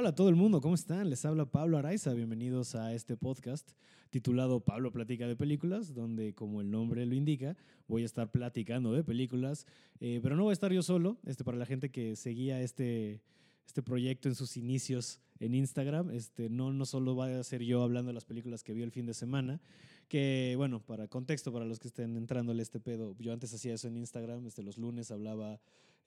Hola a todo el mundo, ¿cómo están? Les habla Pablo Araiza, bienvenidos a este podcast titulado Pablo Platica de Películas, donde como el nombre lo indica, voy a estar platicando de películas, eh, pero no voy a estar yo solo, este, para la gente que seguía este, este proyecto en sus inicios en Instagram, este, no, no solo va a ser yo hablando de las películas que vi el fin de semana, que bueno, para contexto, para los que estén entrándole este pedo, yo antes hacía eso en Instagram, este, los lunes hablaba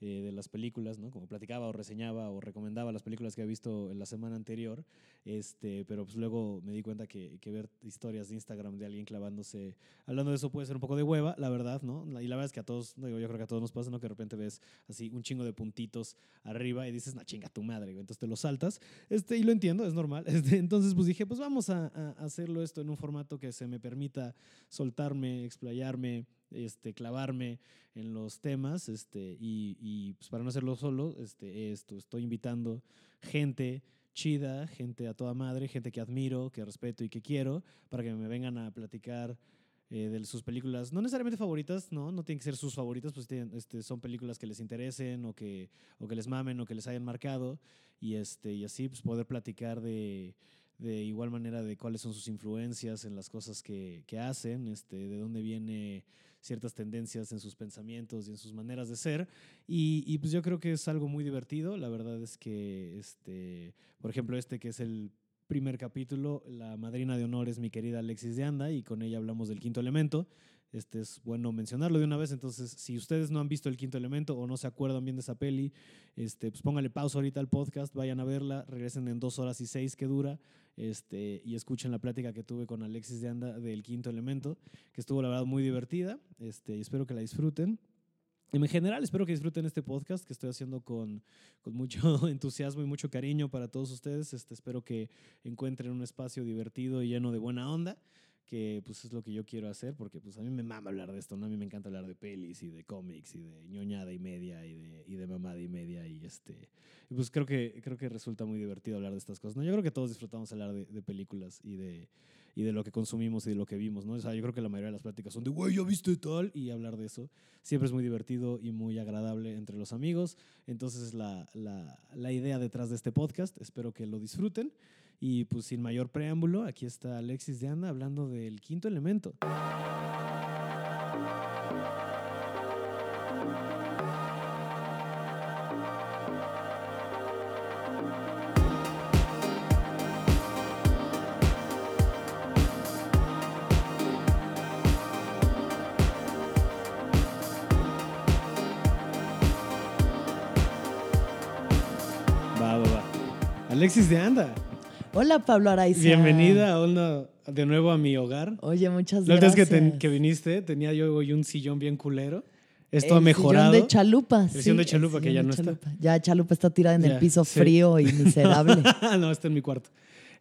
eh, de las películas, ¿no? Como platicaba o reseñaba o recomendaba las películas que había visto en la semana anterior, este, pero pues luego me di cuenta que, que, ver historias de Instagram de alguien clavándose, hablando de eso puede ser un poco de hueva, la verdad, ¿no? Y la verdad es que a todos, digo, yo creo que a todos nos pasa, ¿no? Que de repente ves así un chingo de puntitos arriba y dices, no, chinga tu madre, entonces te lo saltas, este, y lo entiendo, es normal, este, entonces pues dije, pues vamos a, a hacerlo esto en un formato que se me permita soltarme, explayarme, este, clavarme en los temas este, y, y pues para no hacerlo solo, este, esto, estoy invitando gente chida, gente a toda madre, gente que admiro, que respeto y que quiero, para que me vengan a platicar eh, de sus películas, no necesariamente favoritas, no, no tienen que ser sus favoritas, pues este, son películas que les interesen o que, o que les mamen o que les hayan marcado y, este, y así pues poder platicar de de igual manera de cuáles son sus influencias en las cosas que, que hacen, este, de dónde viene ciertas tendencias en sus pensamientos y en sus maneras de ser. Y, pues yo creo que es algo muy divertido. La verdad es que, este, por ejemplo, este que es el primer capítulo, la madrina de honor es mi querida Alexis de Anda y con ella hablamos del quinto elemento. Este es bueno mencionarlo de una vez. Entonces, si ustedes no han visto el quinto elemento o no se acuerdan bien de esa peli, este, pues póngale pausa ahorita al podcast, vayan a verla, regresen en dos horas y seis que dura este, y escuchen la plática que tuve con Alexis de Anda del quinto elemento, que estuvo la verdad muy divertida este, y espero que la disfruten. En general, espero que disfruten este podcast que estoy haciendo con, con mucho entusiasmo y mucho cariño para todos ustedes. Este, espero que encuentren un espacio divertido y lleno de buena onda que pues es lo que yo quiero hacer, porque pues a mí me mama hablar de esto, ¿no? A mí me encanta hablar de pelis y de cómics y de ñoñada y media y de, y de mamada y media y este... Pues creo que, creo que resulta muy divertido hablar de estas cosas, ¿no? Yo creo que todos disfrutamos hablar de, de películas y de, y de lo que consumimos y de lo que vimos, ¿no? O sea, yo creo que la mayoría de las pláticas son de, güey, ¿ya viste tal? Y hablar de eso siempre es muy divertido y muy agradable entre los amigos. Entonces, la, la, la idea detrás de este podcast, espero que lo disfruten. Y pues sin mayor preámbulo, aquí está Alexis de Anda hablando del quinto elemento. Alexis de Anda. Hola, Pablo Araiza. Bienvenida onda, de nuevo a mi hogar. Oye, muchas La gracias. vez que, te- que viniste, tenía yo hoy un sillón bien culero. Esto El ha mejorado. Sillón de chalupa. El sí, sillón de el chalupa, que sillón ya de no está. chalupa. Ya chalupa está tirada en Ya, el piso sí. frío y miserable. no, está en mi cuarto.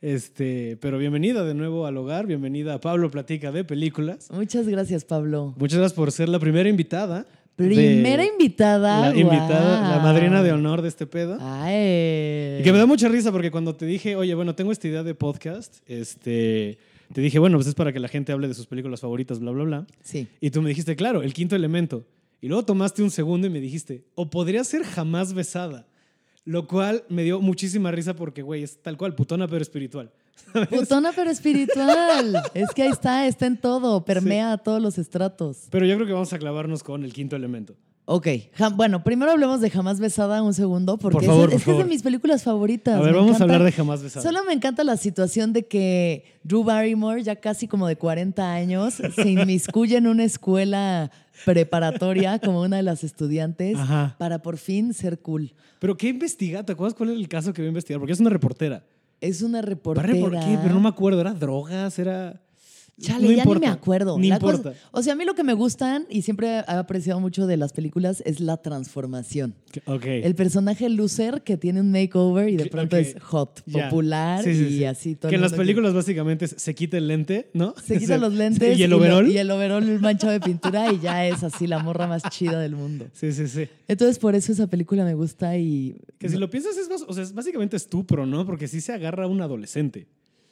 Este, pero bienvenida de nuevo al hogar, bienvenida a Pablo Platica de Películas. Muchas gracias, Pablo. Muchas gracias por ser la primera invitada. Primera invitada. La invitada, la madrina de honor de este pedo. Ay. Y que me da mucha risa porque cuando te dije, oye, bueno, tengo esta idea de podcast, este, te dije, bueno, pues es para que la gente hable de sus películas favoritas, bla, bla, bla. Sí. Y tú me dijiste, claro, el quinto elemento. Y luego tomaste un segundo y me dijiste, o podría ser jamás besada. Lo cual me dio muchísima risa porque, güey, es tal cual, putona pero espiritual. Putona pero espiritual. es que ahí está, está en todo, permea a todos los estratos. Pero yo creo que vamos a clavarnos con el quinto elemento. Ok, ja- bueno, primero hablemos de Jamás Besada un segundo, porque Por es- favor, es, por que es de mis películas favoritas. A ver, me vamos a hablar de jamás besada. Solo me encanta la situación de que Drew Barrymore, ya casi como de 40 años, se inmiscuye en una escuela preparatoria como una de las estudiantes Ajá. para por fin ser cool. Pero ¿qué investiga? ¿Te acuerdas cuál era el caso que iba a investigar? Porque es una reportera. Es una ¿Para reportera. ¿Por qué? Pero no me acuerdo. ¿Era drogas? ¿Era...? Chale, no ya importa. ni me acuerdo. Ni La cosa- importa. o sea, a mí lo que me gustan y siempre he apreciado mucho de las películas es la transformación. Ok. El personaje loser que tiene un makeover y de pronto es hot, popular Sí, sí, y sí. así todo. Que en las películas básicamente se quita el lente, ¿no? Se quita los lentes Y el lo- overall. y el manchado de pintura y ya es así la morra más chida del mundo. Sí, sí, sí. Entonces por eso esa película me gusta y Que si lo piensas es, más- o sea, es básicamente estupro, ¿no? Porque sí se agarra a un adolescente.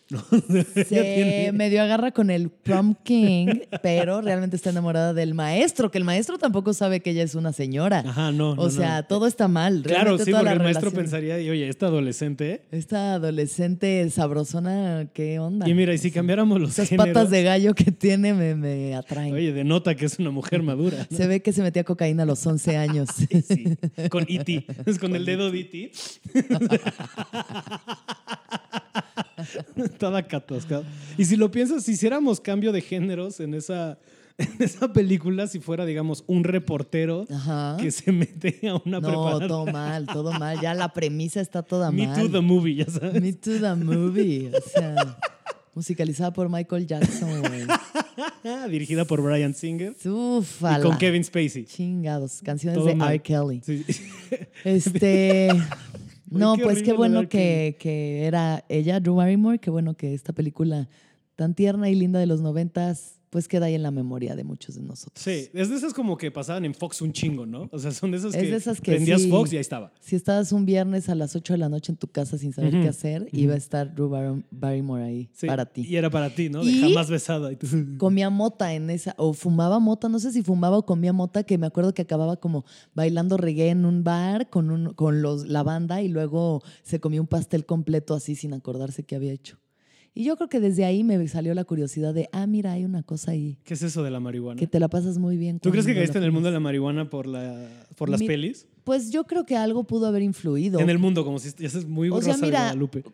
Se medio agarra con el prom king, pero realmente está enamorada del maestro, que el maestro tampoco sabe que ella es una señora. Ajá, no. o no. sea, todo está mal. Claro, Realmente sí, porque el maestro pensaría, y, oye, esta adolescente. Esta adolescente sabrosona, ¿qué onda? Y mira, y si cambiamos los Esas géneros, patas de gallo que tiene me, me atraen. Oye, denota que es una mujer madura. ¿no? Se ve que se metía cocaína a los 11 años. Sí, con E.T. Es con el dedo de E.T. Toda catascada. Y si lo piensas, si hiciéramos cambio de géneros en esa, en esa película, si fuera, digamos, un reportero Ajá. que se mete a una No, todo mal, todo mal. Ya la premisa está toda Me mal. Too the movie, ya sabes. Me Too the Movie. O sea, musicalizada por Michael Jackson, güey. Dirigida por Brian Singer Ufala. y con Kevin Spacey. Chingados, canciones Todo de mal. R. Kelly. Sí. Este. No, qué pues qué bueno que, que era ella, Drew Barrymore. Qué bueno que esta película tan tierna y linda de los noventas, pues queda ahí en la memoria de muchos de nosotros. Sí, es de esas como que pasaban en Fox un chingo, ¿no? O sea, son de esas Es que, de esas que prendías sí. Fox y ahí estaba. Si estabas un viernes a las 8 de la noche en tu casa sin saber qué hacer, iba a estar Drew Bar- Barrymore ahí Sí, para ti. Y era para ti, ¿no? De Y- jamás besada. Comía mota en esa, o fumaba mota, no sé si fumaba o comía mota, que me acuerdo que acababa como bailando reggae en un bar con, un, con los, la banda y luego se comía un pastel completo así sin acordarse qué había hecho. Y yo creo que desde ahí me salió la curiosidad de, ah, mira, hay una cosa ahí, ¿Qué es eso de la marihuana? que te la pasas muy bien. ¿Tú crees que caíste en el mundo de la marihuana por, la, por las Mi- pelis? Pues yo creo que algo pudo haber influido. En el mundo, como si ya es muy O Rosa sea, de mira, Guadalupe.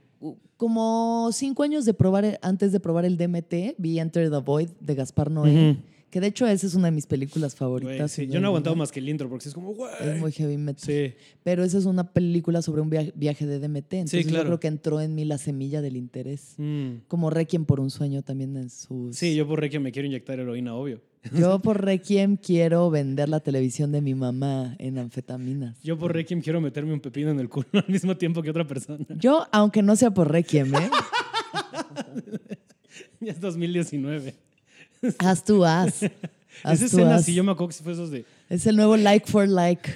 como cinco años de probar, antes de probar el DMT, vi Enter the Void de Gaspar Noé. Que de hecho esa es una de mis películas Güey, favoritas. sí, yo no he aguantado más que el intro porque es como, güey. Es muy heavy metal. Sí, Pero esa es una película sobre un via- viaje de DMT. Entonces claro. yo creo que entró en mí la semilla del interés. Mm. Como Requiem por un sueño también en sus... sí, yo por Requiem me quiero inyectar heroína, obvio. Yo por Requiem quiero vender la televisión de mi mamá en anfetaminas. Yo por Requiem quiero meterme un pepino en el culo al mismo tiempo que otra persona. Yo, aunque no sea por Requiem, ¿eh? Ya es 2019. Haz tu haz. Haz Esa escena, si yo me acuerdo que sí fue esos de. Es el nuevo like for like.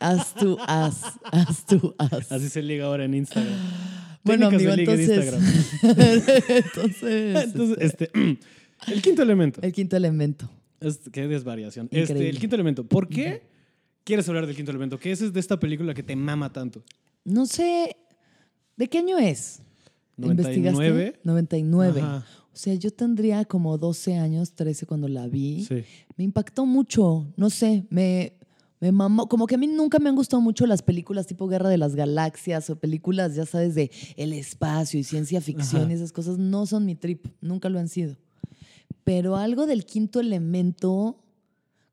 Haz tu haz. Haz tu haz. Así se liga ahora en Instagram. Bueno, Técnicas amigo, entonces. entonces. Entonces, este, el quinto elemento. el quinto elemento. Es- qué desvariación. Este, el quinto elemento. ¿Por qué quieres hablar del quinto elemento? ¿Qué es de esta película que te mama tanto? No sé. ¿De qué año es? 99. ¿Investigaste? 99. Ajá. O sea, yo tendría como 12 años, 13 cuando la vi. Sí. Me impactó mucho. No sé, me, me mamó. Como que a mí nunca me han gustado mucho las películas tipo Guerra de las Galaxias o películas, ya sabes, de el espacio y ciencia ficción Ajá. y esas cosas. No son mi trip. Nunca lo han sido. Pero algo del quinto elemento.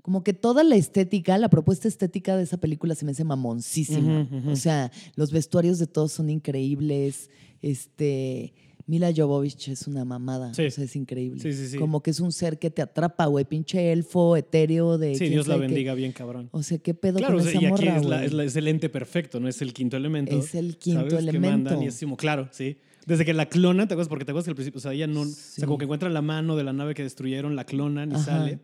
Como que toda la estética, la propuesta estética de esa película se me hace mamoncísima. O sea, los vestuarios de todos son increíbles. Este, Mila Jovovich es una mamada. Sí. O sea, es increíble. Sí, sí, sí. Como que es un ser que te atrapa, güey. Pinche elfo etéreo de. Sí, Dios la bendiga bien cabrón. O sea, ¿qué pedo Claro, con o sea, esa y aquí morra, es, la- güey? es la- es el ente perfecto, no es el quinto elemento. Es el quinto ¿sabes? Que elemento. mandan y es como, claro, sí. Desde que la clonan, ¿te acuerdas? Porque te acuerdas que al principio, o sea, ella no, o sea, como que encuentran la mano de la nave que destruyeron, la clonan y Ajá, sale.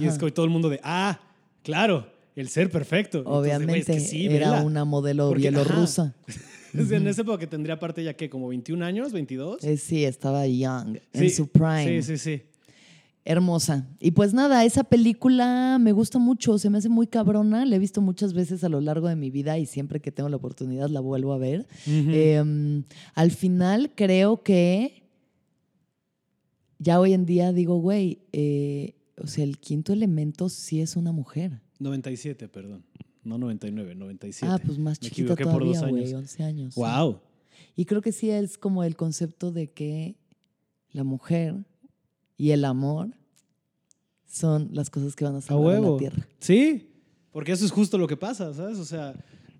Y es ajá. como todo el mundo de, ah, claro, el ser perfecto. Entonces, Obviamente es que sí, era vela. una modelo Porque, bielorrusa. En esa época que tendría aparte ya que como 21 años, 22. Eh, sí, estaba young, en su prime. Sí, sí, sí. Hermosa. Y pues nada, esa película me gusta mucho, se me hace muy cabrona, la he visto muchas veces a lo largo de mi vida y siempre que tengo la oportunidad la vuelvo a ver. Eh, al final creo que ya hoy en día digo, güey, eh, o sea, el quinto elemento sí es una mujer. 97, perdón. No 99, 97. Ah, pues más Me chiquita dos todavía, güey, años. 11 años. sí. Wow. Y creo que sí es como el concepto de que la mujer y el amor son las cosas que van a A salvar a la huevo. tierra. Sí, porque eso es justo lo que pasa, ¿sabes? O sea,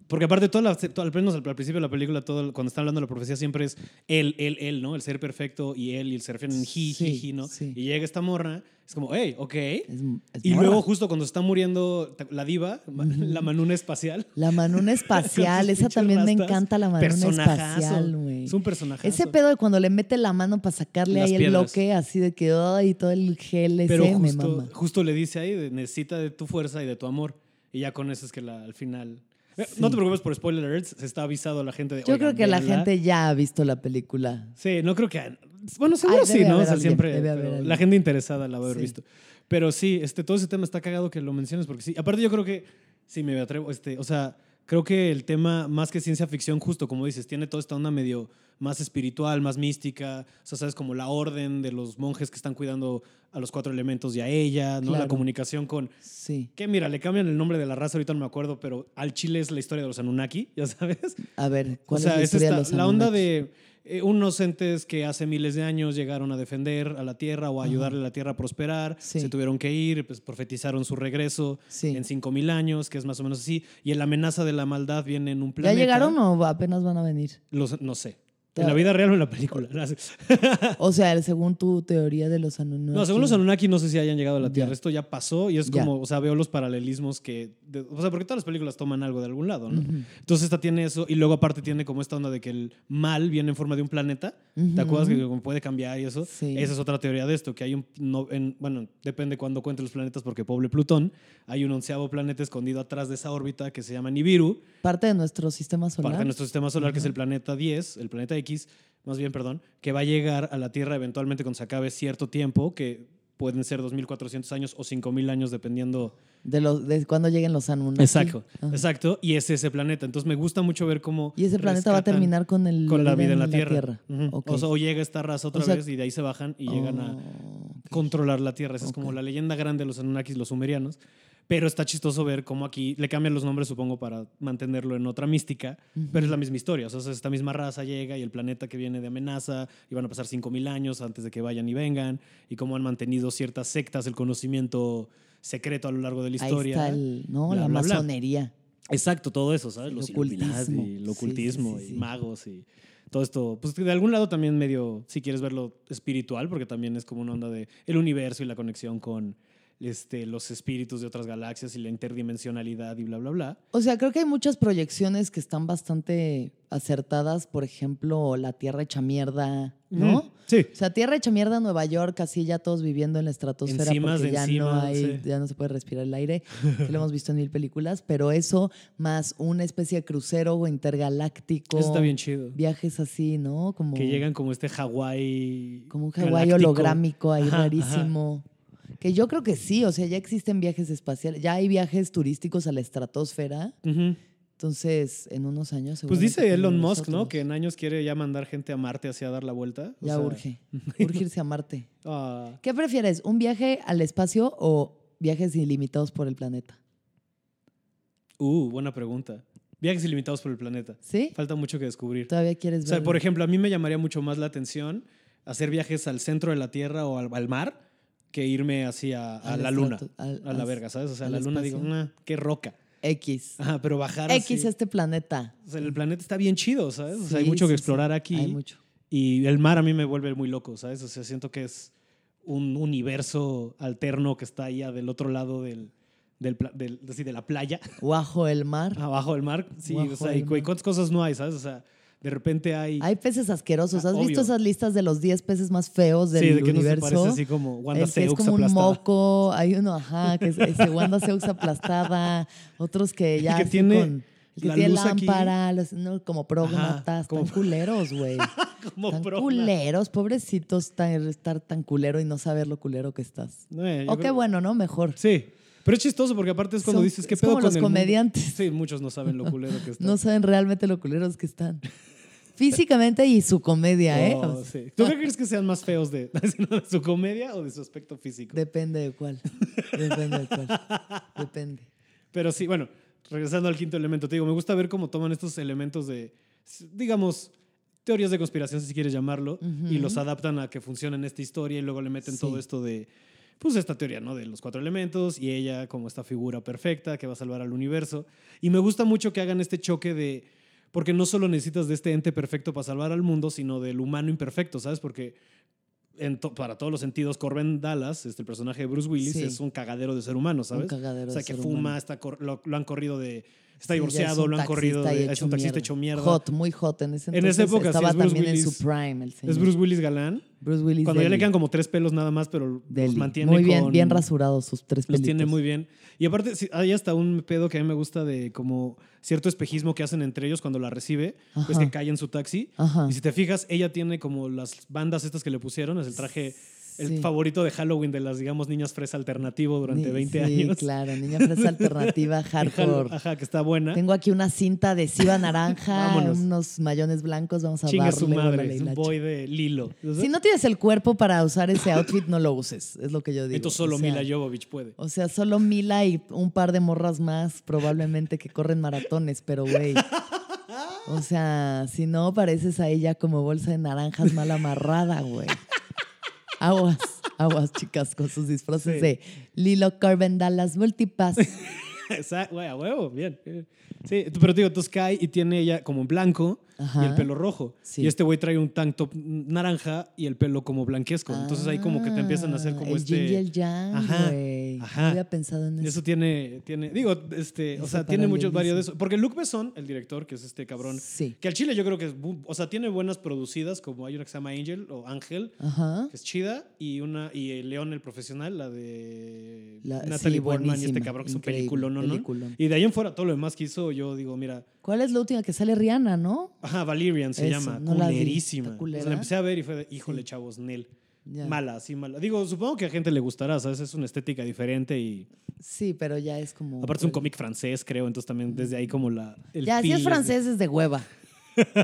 porque aparte, toda la, al menos al, principio de la película, todo, cuando están hablando de la profecía, siempre es él, él, él, ¿no? El ser perfecto y él, y el se refieren en he, Sí, he, he, ¿no? sí. Y llega esta morra, es como, hey, ok. Es- es Y morra. luego, justo cuando está muriendo la diva, la manuna espacial. La manuna espacial, esa también me rastas, encanta la manuna espacial, güey. Es un personaje. Ese pedo de cuando le mete la mano para sacarle Las ahí el piedras. bloque, así de que, ay, todo el gel ese Pero me justo, mama. justo le dice ahí, necesita de tu fuerza y de tu amor. Y ya con eso es que la- al final... Eh, Sí. No te preocupes por spoiler alerts, se está avisado a la gente de. Yo creo "Oigan, que la véanla". gente ya ha visto la película. Sí, no creo que. Bueno, seguro Ay, sí, ¿no? O sea, alguien, siempre. pero la gente interesada la va a haber Sí. visto. Pero sí, este, todo ese tema está cagado que lo menciones, porque sí. Aparte, yo creo que. Sí, me atrevo. Este, o sea, creo que el tema, más que ciencia ficción, justo como dices, tiene toda esta onda medio más espiritual, más mística. O sea, sabes, como la orden de los monjes que están cuidando a los cuatro elementos y a ella, ¿no? La comunicación con. Sí. Que mira, le cambian el nombre de la raza, ahorita no me acuerdo, pero al chile es la historia de los Anunnaki, ya sabes. A ver, O ¿cuál sea, es la es historia esta- de los la onda Anunnaki? de eh, unos entes que hace miles de años llegaron a defender a la Tierra o a ayudarle a la Tierra a prosperar, Sí. se tuvieron que ir, pues profetizaron su regreso Sí. en 5000 años, que es más o menos así, y la amenaza de la maldad viene en un ¿Ya planeta. llegaron o apenas van a venir? Los- no sé. En la vida real o en la película. O sea, según tu teoría de los Anunnaki. No, según los Anunnaki no sé si hayan llegado a la Tierra. Ya. Esto ya pasó y es Ya. como, o sea, veo los paralelismos que, de- o sea, porque todas las películas toman algo de algún lado, ¿no? Entonces esta tiene eso y luego aparte tiene como esta onda de que el mal viene en forma de un planeta. ¿Te acuerdas que puede cambiar y eso? Sí. Esa es otra teoría de esto, que hay un, no, en- bueno, depende cuándo cuente los planetas porque pobre Plutón, hay un onceavo planeta escondido atrás de esa órbita que se llama Nibiru, Parte de nuestro sistema solar. parte de nuestro sistema solar que es el planeta 10, el planeta X, más bien, perdón, que va a llegar a la Tierra eventualmente cuando se acabe cierto tiempo, que pueden ser 2.400 años o 5.000 años dependiendo De, los, de cuando lleguen los Anunnaki. Exacto, Ajá. exacto. Y es ese planeta. Entonces me gusta mucho ver cómo. Y ese planeta va a terminar con, el, con la vida en la Tierra. Ok. o, sea, o llega esta raza otra O sea- vez y de ahí se bajan y llegan a Oh, controlar la Tierra. Esa es como la leyenda grande de los Anunnakis, los sumerianos. Pero está chistoso ver cómo aquí le cambian los nombres, supongo, para mantenerlo en otra mística. Pero es la misma historia. O sea, es esta misma raza llega y el planeta que viene de amenaza y van a pasar 5.000 años antes de que vayan y vengan. Y cómo han mantenido ciertas sectas el conocimiento secreto a lo largo de la Ahí historia. está el, ¿no? Bla, la bla, bla. masonería. Exacto, todo eso, ¿sabes? El Los ocultismo. Illuminati, el ocultismo sí, sí, y magos y todo esto. Pues de algún lado también medio, si quieres verlo espiritual, porque también es como una onda de el universo y la conexión con este, los espíritus de otras galaxias y la interdimensionalidad y bla, bla, bla. O sea, creo que hay muchas proyecciones que están bastante acertadas. Por ejemplo, la Tierra hecha mierda, ¿no? Sí. O sea, Tierra hecha mierda, Nueva York, así ya todos viviendo en la estratosfera porque ya no hay, sí. ya no se puede respirar el aire, que lo hemos visto en mil películas, pero eso más una especie de crucero intergaláctico. Eso está bien chido. Viajes así, ¿no? Como, Que llegan como este Hawái. como un Hawái holográmico ahí Ajá, ajá. Que yo creo que sí, o sea, ya existen viajes espaciales, ya hay viajes turísticos a la estratosfera. Entonces, en unos años. Pues dice Elon Musk, ¿no? Que en años quiere ya mandar gente a Marte hacia dar la vuelta. O Ya sea, urge. Urgirse a Marte. ah, ¿Qué prefieres? ¿Un viaje al espacio o viajes ilimitados por el planeta? uh, buena pregunta. Viajes ilimitados por el planeta. ¿Sí? Falta mucho que descubrir. ¿Todavía quieres O sea, por ejemplo, a mí me llamaría mucho más la atención hacer viajes al centro de la Tierra o al, al mar que irme hacia a la luna, al- a la al- verga, ¿sabes? O sea, a la luna digo. "Nah, qué roca. X. Ajá, pero bajar X así- este planeta. o sea, el planeta está bien chido, ¿sabes? O sea, hay Sí, mucho que sí, sí. explorar aquí. Hay mucho. Y el mar a mí me vuelve muy loco, ¿sabes? O sea, siento que es un universo alterno que está allá del otro lado del, del, del- así, de la playa, Bajo el mar. abajo del mar. Sí, o sea, y cuántas cosas no hay, ¿sabes? O sea, de repente hay... Hay peces asquerosos. Ah, ¿Has visto obvio. esas listas de los 10 peces más feos del sí, de que no se universo? parece así como Wanda el que es como un moco, hay uno, ajá, que es ese Wanda Seux aplastada, otros que ya que así tiene con- el que la tiene luz aquí. lámpara, los- no, como prógnatas, como- tan culeros, güey. Como tan culeros, pobrecitos, tan- estar tan culero y no saber lo culero que estás. No, eh, O qué creo- bueno, ¿no? Mejor. Sí, pero es chistoso porque aparte es cuando Son- dices, ¿qué es pedo como con los el mundo?" comediantes. Sí, muchos no saben lo culero que está. No saben realmente lo culeros que están. Físicamente y su comedia, ¿eh? Oh, sí. ¿Tú qué crees que sean más feos de, de su comedia o de su aspecto físico? Depende de cuál. Depende de cuál. Depende. Pero sí, bueno, regresando al quinto elemento, te digo, me gusta ver cómo toman estos elementos de, digamos, teorías de conspiración, si quieres llamarlo, y los adaptan a que funcionen esta historia y luego le meten Sí. todo esto de, pues, esta teoría, ¿no? De los cuatro elementos y ella como esta figura perfecta que va a salvar al universo. Y me gusta mucho que hagan este choque de, porque no solo necesitas de este ente perfecto para salvar al mundo, sino del humano imperfecto, ¿sabes? Porque to- para todos los sentidos, Corbin Dallas, este, el personaje de Bruce Willis, Sí. es un cagadero de ser humano, ¿sabes? Un cagadero o sea, de que ser fuma, humano. está lo han corrido de está Sí, es divorciado, lo han corrido, es un taxista hecho mierda. Hot, muy hot. En ese En entonces esa época sí, estaba es Bruce también en Willis. su prime el señor. Es Bruce Willis galán. Bruce Willis Cuando ya le quedan como tres pelos nada más, pero los mantiene Muy bien, con- bien rasurados sus tres Los pelitos. tiene muy bien. Y aparte, sí, hay hasta un pedo que a mí me gusta de como cierto espejismo que hacen entre ellos cuando la recibe. Pues Ajá. que cae en su taxi. Ajá. Y si te fijas, ella tiene como las bandas estas que le pusieron. Es el traje, el Sí. favorito de Halloween de las, digamos, niñas fresa alternativo durante Ni- 20 sí, años. claro, niña fresa alternativa, hardcore. Ajá, que está buena. Tengo aquí una cinta adhesiva naranja, unos mayones blancos, vamos a Chingue darle. su madre. un boy de Lilo. Si no tienes el cuerpo para usar ese outfit, no lo uses, es lo que yo digo. Entonces solo O sea, Mila Jovovich puede. O sea, solo Mila y un par de morras más probablemente que corren maratones, pero güey. O sea, si no, pareces a ella como bolsa de naranjas mal amarrada, güey. Aguas, aguas, chicas, con sus disfraces Sí. de Lilo Carven Dallas Multipass. Exacto, güey, a huevo, bien. Sí, pero te digo, entonces cae y tiene ella como en blanco Ajá. y el pelo rojo. Sí. Y este güey trae un tank top naranja y el pelo como blanquesco. Entonces ahí como que te empiezan a hacer como el este... yin y el yang, Ajá, ajá. No había pensado en eso. Eso tiene, tiene, digo, este, o sea, tiene muchos varios de eso. Porque Luc Besson, el director, que es este cabrón, Sí. que al chile yo creo que es, o sea, tiene buenas producidas, como hay una que se llama Angel o Ángel, que es chida, y una, y León el profesional, la de La- Natalie sí, Portman y este cabrón, que es un ¿no? ¿no? peliculón. Y de ahí en fuera, todo lo demás que hizo, yo digo, mira, ¿Cuál es la última que sale Rihanna, no? ajá, Valerian se llama, no la vi. culerísima. La empecé a ver y fue de, híjole, Sí. chavos, Nel. Ya. Mala, sí, mala. Digo, supongo que a gente le gustará, ¿sabes? Es una estética diferente y Sí, pero ya es como. aparte es un cómic francés, creo, entonces también desde ahí como la... el Ya, si es es de- francés es de hueva.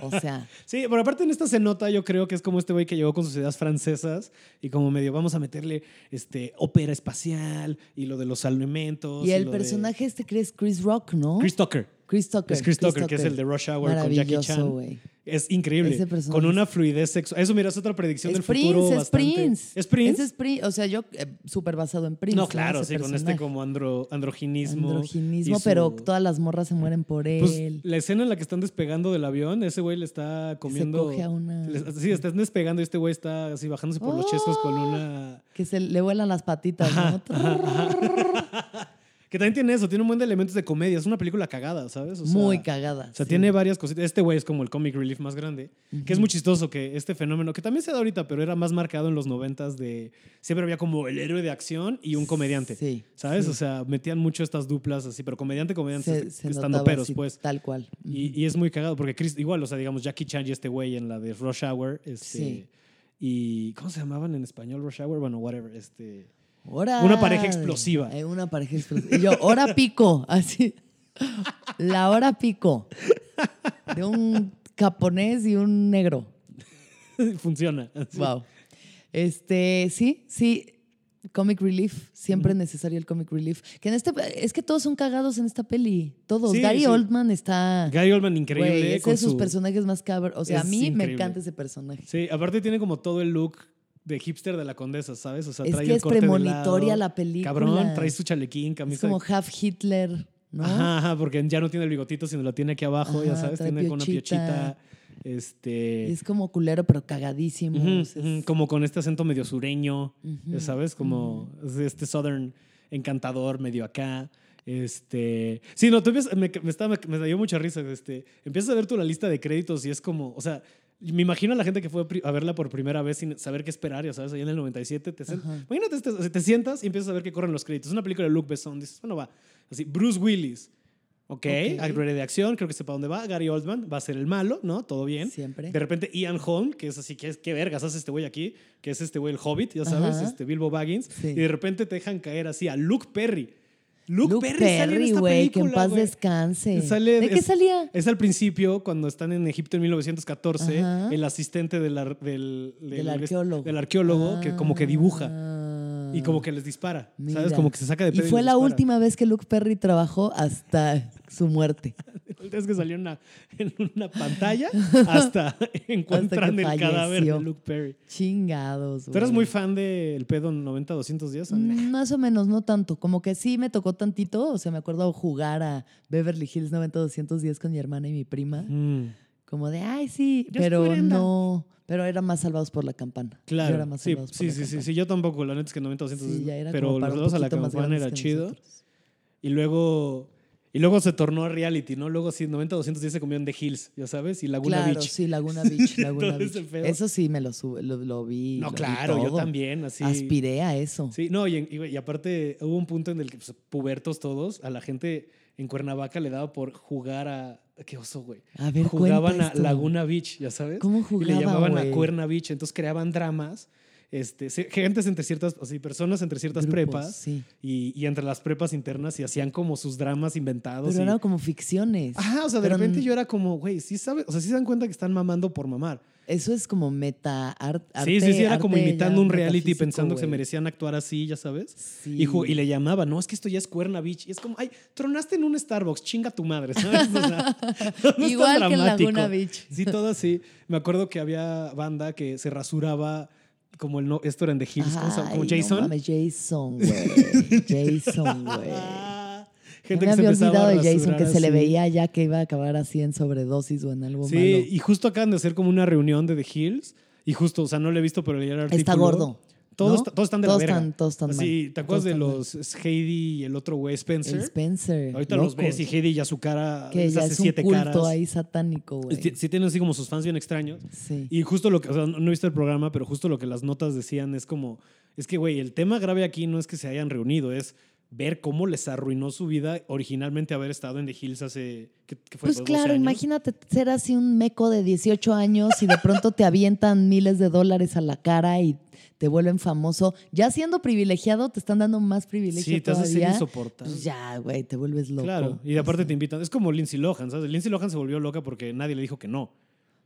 O sea, Sí, pero aparte en esta se nota, yo creo que es como este güey que llegó con sus ideas francesas y como medio vamos a meterle este ópera espacial y lo de los elementos. y el de- personaje este crees Chris Rock, ¿no? Chris Tucker. Chris Tucker. Es Chris Tucker, que es el de Rush Hour con Jackie Chan. Es increíble. Con una fluidez sexual. Eso, mira, es otra predicción Es del Prince, futuro es bastante. Prince. ¿Es Prince? Es Prince. O sea, yo eh, súper basado en Prince. no, claro, sí, con este como andro, androginismo. Androginismo, su- pero todas las morras se mueren por él. Pues, la escena en la que están despegando del avión, ese güey le está comiendo. coge a una- le- sí, están despegando y este güey está así bajándose por los ¡Oh! chescos con una. que se le vuelan las patitas, ¿no? Que también tiene eso, tiene un buen de elementos de comedia. Es una película cagada, ¿sabes? O sea, Muy cagada. O sea, sí. tiene varias cositas. Este güey es como el comic relief más grande, que es muy chistoso que este fenómeno, que también se da ahorita, pero era más marcado en los noventas de... Siempre había como el héroe de acción y un comediante, Sí, ¿sabes? sí. O sea, metían mucho estas duplas así, pero comediante, comediante, Se, estando peros, así, pues. Tal cual. Y, y es muy cagado, porque Chris, igual, o sea, digamos, Jackie Chan y este güey en la de Rush Hour, este... Sí. Y, ¿cómo se llamaban en español Rush Hour? Bueno, whatever, este... Hora- Una pareja explosiva. Eh, una pareja explosiva. Y yo, hora pico, así. La hora pico. De un japonés y un negro. Funciona. así. Wow. Este, sí, sí. Comic relief, siempre necesario el comic relief. Que en este, es que todos son cagados en esta peli. Todos. Sí, Gary sí. Oldman está. Gary Oldman increíble. Güey, es con de sus su- personajes más cabros. O sea, a mí me encanta ese personaje. Sí, aparte tiene como todo el look de hipster de la condesa, ¿sabes? O sea, Es trae que el es corte premonitoria la película. Cabrón, trae su chalequín, Es camisa. como half Hitler, ¿no? Ajá, ajá, porque ya no tiene el bigotito, sino lo tiene aquí abajo, ya sabes, tiene con una piochita. Este. Es como culero, pero cagadísimo. es- como con este acento medio sureño, ¿sabes? Como este southern encantador, medio acá. Este. Sí, no, tú empiezas- me, me, estaba- me dio mucha risa. Este, empiezas a ver tú la lista de créditos y es como, o sea, me imagino a la gente que fue a verla por primera vez sin saber qué esperar, ya sabes, ahí en el 97. Te, imagínate, este- o sea, te sientas y empiezas a ver que corren los créditos. Es una película de Luke Besson. Dices, bueno, va. Así, Bruce Willis. Ok, Ok. héroe de acción, creo que sepa dónde va. Gary Oldman va a ser el malo, ¿no? Todo bien. Siempre. De repente Ian Holm, que es así, que es, qué vergas hace este güey aquí, que es este güey el Hobbit, ya sabes, Ajá. este Bilbo Baggins. Sí. Y de repente te dejan caer así a Luke Perry. Luke, Luke Perry, sale en Perry, esta güey, que en paz descanse. Sale- ¿De qué es- salía? Es al principio, cuando están en Egipto en 1914, Ajá. el asistente del, ar- del, Del arqueólogo. del arqueólogo que como que dibuja Ah, y como que les dispara, ¿sabes? Como que se saca de Y pedo fue les la dispara. última vez que Luke Perry trabajó hasta su muerte. Es que salió en una, en una pantalla hasta encuentran el cadáver de Luke Perry. Chingados. ¿Tú eras güey. muy fan del pedo 90-200 días? Andrea? Mm, Más o menos, no tanto. Como que sí me tocó tantito. O sea, me acuerdo jugar a Beverly Hills 90-210 con mi hermana y mi prima. Mm, Como de, ay, sí, es pero no. Pero era más salvados por la campana. Yo era claro. más Sí, salvados sí, sí, sí, sí. Yo tampoco, la neta es que 90-200 Sí, ya era Pero los un dos a la campana era chido. nosotros. Y luego. Y luego se tornó a reality, ¿no? Luego sí, 90, 210 se comió en The Hills, ya sabes, y Laguna claro, Beach. sí, Laguna Beach, Laguna Beach. Eso sí me lo, sube, lo, lo vi. No, lo vi claro, yo todo. también, así. Aspiré a eso. Sí, no, y, y, y aparte hubo un punto en el que pues, pubertos todos, a la gente en Cuernavaca le daba por jugar a. ¿Qué oso, güey? A ver, Jugaban a esto. Laguna Beach, ya sabes. ¿Cómo Y le jugaban, llamaban a Cuerna Beach, entonces creaban dramas. Este, gentes entre ciertas, o sea, personas entre ciertas Grupos, prepas Sí. y, y entre las prepas internas y hacían como sus dramas inventados. Pero y- eran como ficciones. Ajá, o sea, de Pero repente yo era como, güey, sí sabes, o sea, sí se dan cuenta que están mamando por mamar. Eso es como meta art, sí, sí, sí, era como imitando un reality pensando que se merecían actuar así, ya sabes. Sí. Y, le llamaba, no, es que esto ya es Cuerna Beach. Y es como, ay, tronaste en un Starbucks, chinga tu madre, ¿sabes? O sea, no es tan Igual que en. Laguna Beach. Sí, todo así. Me acuerdo que había banda que se rasuraba como el no, esto era en The Hills, como Ay, no Jason. mames, Jason, güey. Jason, güey. Gente me que se había empezaba olvidado de Jason, que rasurar se le así. veía ya que iba a acabar así en sobredosis o en algo Sí, malo. y justo acaban de hacer como una reunión de The Hills. Y justo, o sea, no lo he visto, pero leí el artículo. Está gordo. Todos, ¿no? está- todos están de todos la verga. Están, todos están Sí, mal. ¿te acuerdas de los Heidi y el otro güey Spencer? El Spencer. Ahorita los ves y locos. Heidi ya su cara Que les ya hace es un siete culto caras. ahí satánico, güey. Sí, sí tienen así como sus fans bien extraños. Sí. Y justo lo que, o sea, no no he visto el programa, pero justo lo que las notas decían es como, es que, güey, el tema grave aquí no es que se hayan reunido, es ver cómo les arruinó su vida originalmente haber estado en The Hills hace, ¿qué, qué fue? Pues 12 claro, años? imagínate ser así un meco de 18 años y de pronto te avientan miles de dólares a la cara y te vuelven famoso. Ya siendo privilegiado, te están dando más privilegio Sí, te hace ser todavía. insoportable. Pues ya, güey, te vuelves loco. Claro, y de aparte te invitan. Es como Lindsay Lohan, ¿sabes? Lindsay Lohan se volvió loca porque nadie le dijo que no.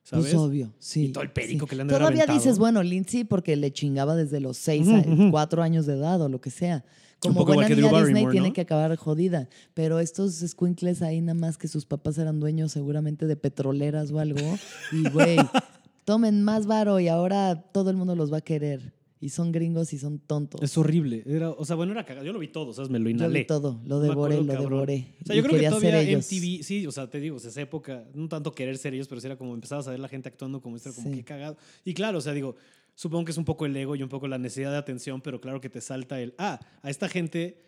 ¿Sabes? Pues obvio, sí. Y todo el perico sí. que le han Todavía aventado. dices, bueno, Lindsay porque le chingaba desde los 6 Ujú, a ujú. 4 años de edad o lo que sea. Como buena niña Disney Barrymore, tiene ¿no? que acabar jodida. Pero estos squinkles ahí nada más que sus papás eran dueños seguramente de petroleras o algo. Y güey, tomen más varo y ahora todo el mundo los va a querer. Y son gringos y son tontos. Es horrible. Era, o sea, bueno, era cagado. Yo lo vi todo, ¿sabes? Me lo Yo inhalé. vi todo, lo devoré, acuerdo, lo cabrón. devoré. O sea, Y yo creo que todavía ellos. MTV, sí, o sea, te digo, o sea, esa época, no tanto querer ser ellos, pero sí era como empezabas a ver la gente actuando como esto, como Sí. que cagado. Y claro, o sea, digo, supongo que es un poco el ego y un poco la necesidad de atención, pero claro que te salta el, ah, a esta gente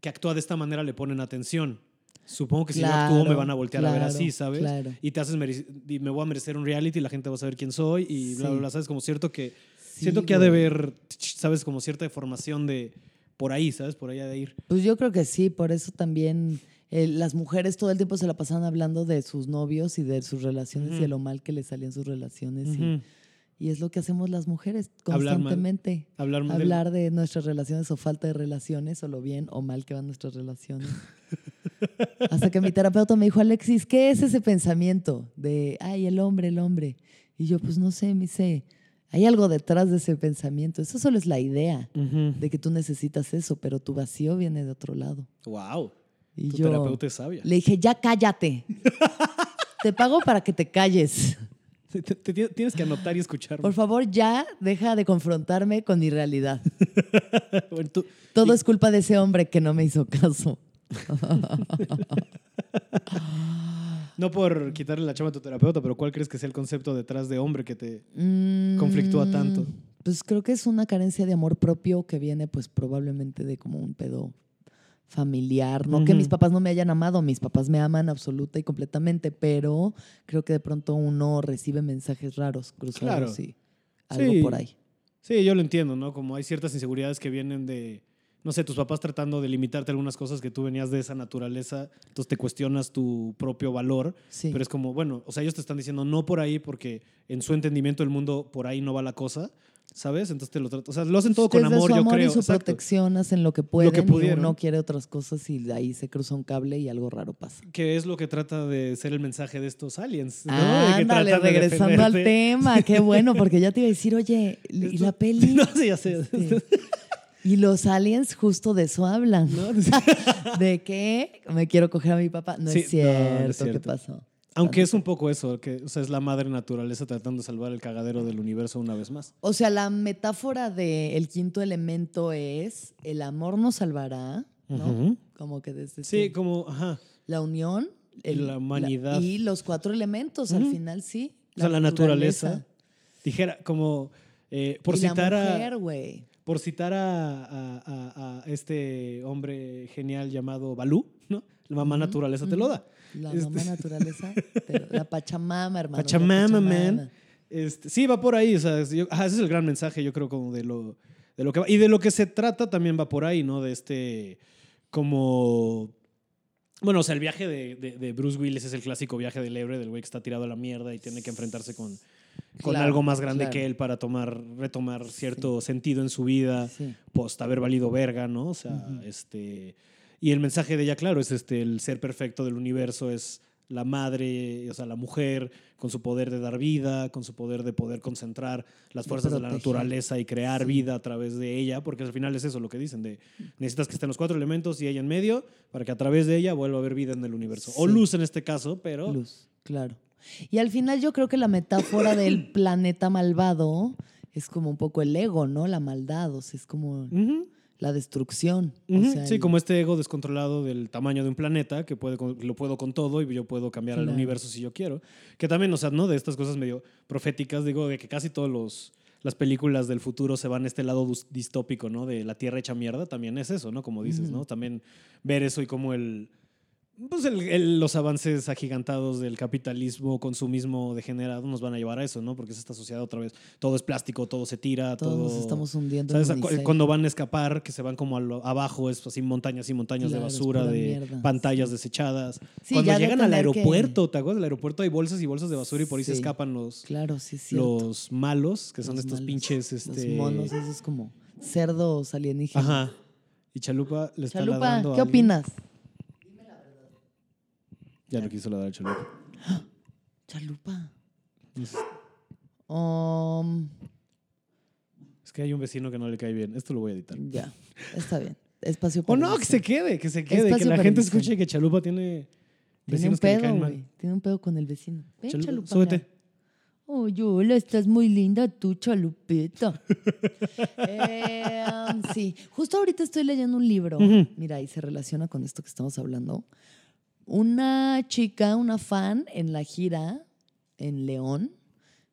que actúa de esta manera le ponen atención. Supongo que si yo actúo me Claro, van a voltear a ver claro, así, ¿sabes? claro. Y te haces y me voy a merecer un reality y la gente va a saber quién soy y bla, bla, Sí. bla, ¿sabes? Como cierto que, Sí, siento que ha de güey. haber, ¿sabes? Como cierta deformación de por ahí, ¿sabes? Por ahí ha de ir. Pues yo creo que sí, por eso también eh, las mujeres todo el tiempo se la pasaban hablando de sus novios y de sus relaciones y Ujú. de lo mal que les salían sus relaciones. y- Ujú. y, es lo que hacemos las mujeres Hablar mal. constantemente. Hablar, mal del- Hablar de nuestras relaciones o falta de relaciones o lo bien o mal que van nuestras relaciones. Hasta que mi terapeuta me dijo, Alexis, ¿qué es ese pensamiento de, ay, el hombre, el hombre? Y yo, pues no sé, me dice, hay algo detrás de ese pensamiento. Eso solo es la idea de que tú necesitas eso, pero tu vacío viene de otro lado. Wow. Y Tu yo terapeuta es sabia. le dije, ya cállate. te pago para que te calles. Te- te- te- tienes que anotar y escuchar. Por favor, ya deja de confrontarme con mi realidad. Bueno, tú- Todo es culpa de ese hombre que no me hizo caso. no por quitarle la chama a tu terapeuta, pero ¿cuál crees que sea el concepto detrás de hombre que te... Mm, Conflictúa tanto. Pues creo que es una carencia de amor propio que viene pues probablemente de como un pedo familiar. No que mis papás no me hayan amado, mis papás me aman absoluta y completamente, pero creo que de pronto uno recibe mensajes raros, cruzados Claro. y algo Sí. por ahí. Sí, yo lo entiendo, ¿no? Como hay ciertas inseguridades que vienen de, no sé, tus papás tratando de limitarte algunas cosas que tú venías de esa naturaleza, entonces te cuestionas tu propio valor, Sí. pero es como, bueno, o sea, ellos te están diciendo no por ahí porque en su entendimiento del mundo por ahí no va la cosa, ¿sabes? Entonces te lo tratan, o sea, lo hacen todo con amor, su yo creo. y su exacto. protección hacen lo que pueden y pudieron. uno quiere otras cosas y de ahí se cruza un cable y algo raro pasa. Que es lo que trata de ser el mensaje de estos aliens, ¿no? de que Ándale, de regresando al tema, qué bueno, porque ya te iba a decir, oye, ¿y la peli? No, sí, ya sé. Este, Y los aliens justo de eso hablan. ¿No? ¿De qué? Me quiero coger a mi papá. No, Sí, es, no, no cierto, es ¿Qué cierto. pasó? Aunque es un poco eso, que o sea, es la madre naturaleza tratando de salvar el cagadero del universo una vez más. O sea, la metáfora del quinto elemento es el amor nos salvará, ¿no? Como que desde Sí, ese- como, ajá. la unión, el- La humanidad. y los cuatro elementos, al final sí. O sea, la naturaleza. Dijera, como, eh, por y la citar mujer, a... Por citar a, a- a- a este hombre genial llamado Balú, ¿no? la mamá naturaleza te lo da. La Este- mamá naturaleza, pero la Pachamama, hermano. Pachamama, man. Este, sí, va por ahí. O sea, yo- ajá, ese es el gran mensaje, yo creo, como de lo, de lo que va. Y de lo que se trata también va por ahí, ¿no? De este, como... Bueno, o sea, el viaje de, de- de Bruce Willis es el clásico viaje del héroe, del güey que está tirado a la mierda y tiene que enfrentarse con, con Claro, algo más grande claro. que él para tomar, retomar cierto sentido en su vida Sí. post haber valido verga, ¿no? O sea, este. Y el mensaje de ella, claro, es este: el ser perfecto del universo es la madre, o sea, la mujer, con su poder de dar vida, con su poder de poder concentrar las fuerzas de la naturaleza y crear Sí. vida a través de ella, porque al final es eso lo que dicen: de necesitas que estén los cuatro elementos y ella en medio para que a través de ella vuelva a haber vida en el universo. O luz en este caso, pero. Luz, claro. Y al final yo creo que la metáfora del planeta malvado es como un poco el ego, ¿no? La maldad, o sea, es como la destrucción. o Ujú, sea, sí, el- como este ego descontrolado del tamaño de un planeta, que puede, con- lo puedo con todo y yo puedo cambiar el universo si yo quiero. Que también, o sea, ¿no? De estas cosas medio proféticas, digo, de que casi todos los las películas del futuro se van a este lado distópico, ¿no? De la Tierra hecha mierda, también es eso, ¿no? Como dices. ¿no? También ver eso y como el... Pues el- el- los avances agigantados del capitalismo, consumismo degenerado nos van a llevar a eso, ¿no? Porque es esta sociedad otra vez, todo es plástico, todo se tira, todos todo... nos estamos hundiendo. ¿Sabes? en. Cuando van a escapar, que se van como a lo- abajo, es así montañas y montañas Claro, de basura, de mierda, pantallas desechadas. Sí, Cuando llegan al que- aeropuerto, ¿te acuerdas? Del aeropuerto hay bolsas y bolsas de basura y por ahí se escapan los, Claro, los malos, que son Los estos malos, pinches. Los Este... monos, esos como cerdos alienígenas. Ajá. Y Chalupa le está Chalupa, ladrando ¿qué opinas? Ya no quiso ladrar a Chalupa. Chalupa. Es- Um, Es que hay un vecino que no le cae bien. Esto lo voy a editar. ya, está bien. Espacio O no, que se quede, que se quede, que la gente escuche que Chalupa tiene Tiene un vecinos que le pedo, caen güey. mal. Tiene un pedo con el vecino. Ven, Chalupa, Chalupa. súbete. Oh, hola, estás muy linda tú, Chalupeta. Eh, um, sí, justo ahorita estoy leyendo un libro. Mira, y se relaciona con esto que estamos hablando. Una chica, una fan en la gira en León,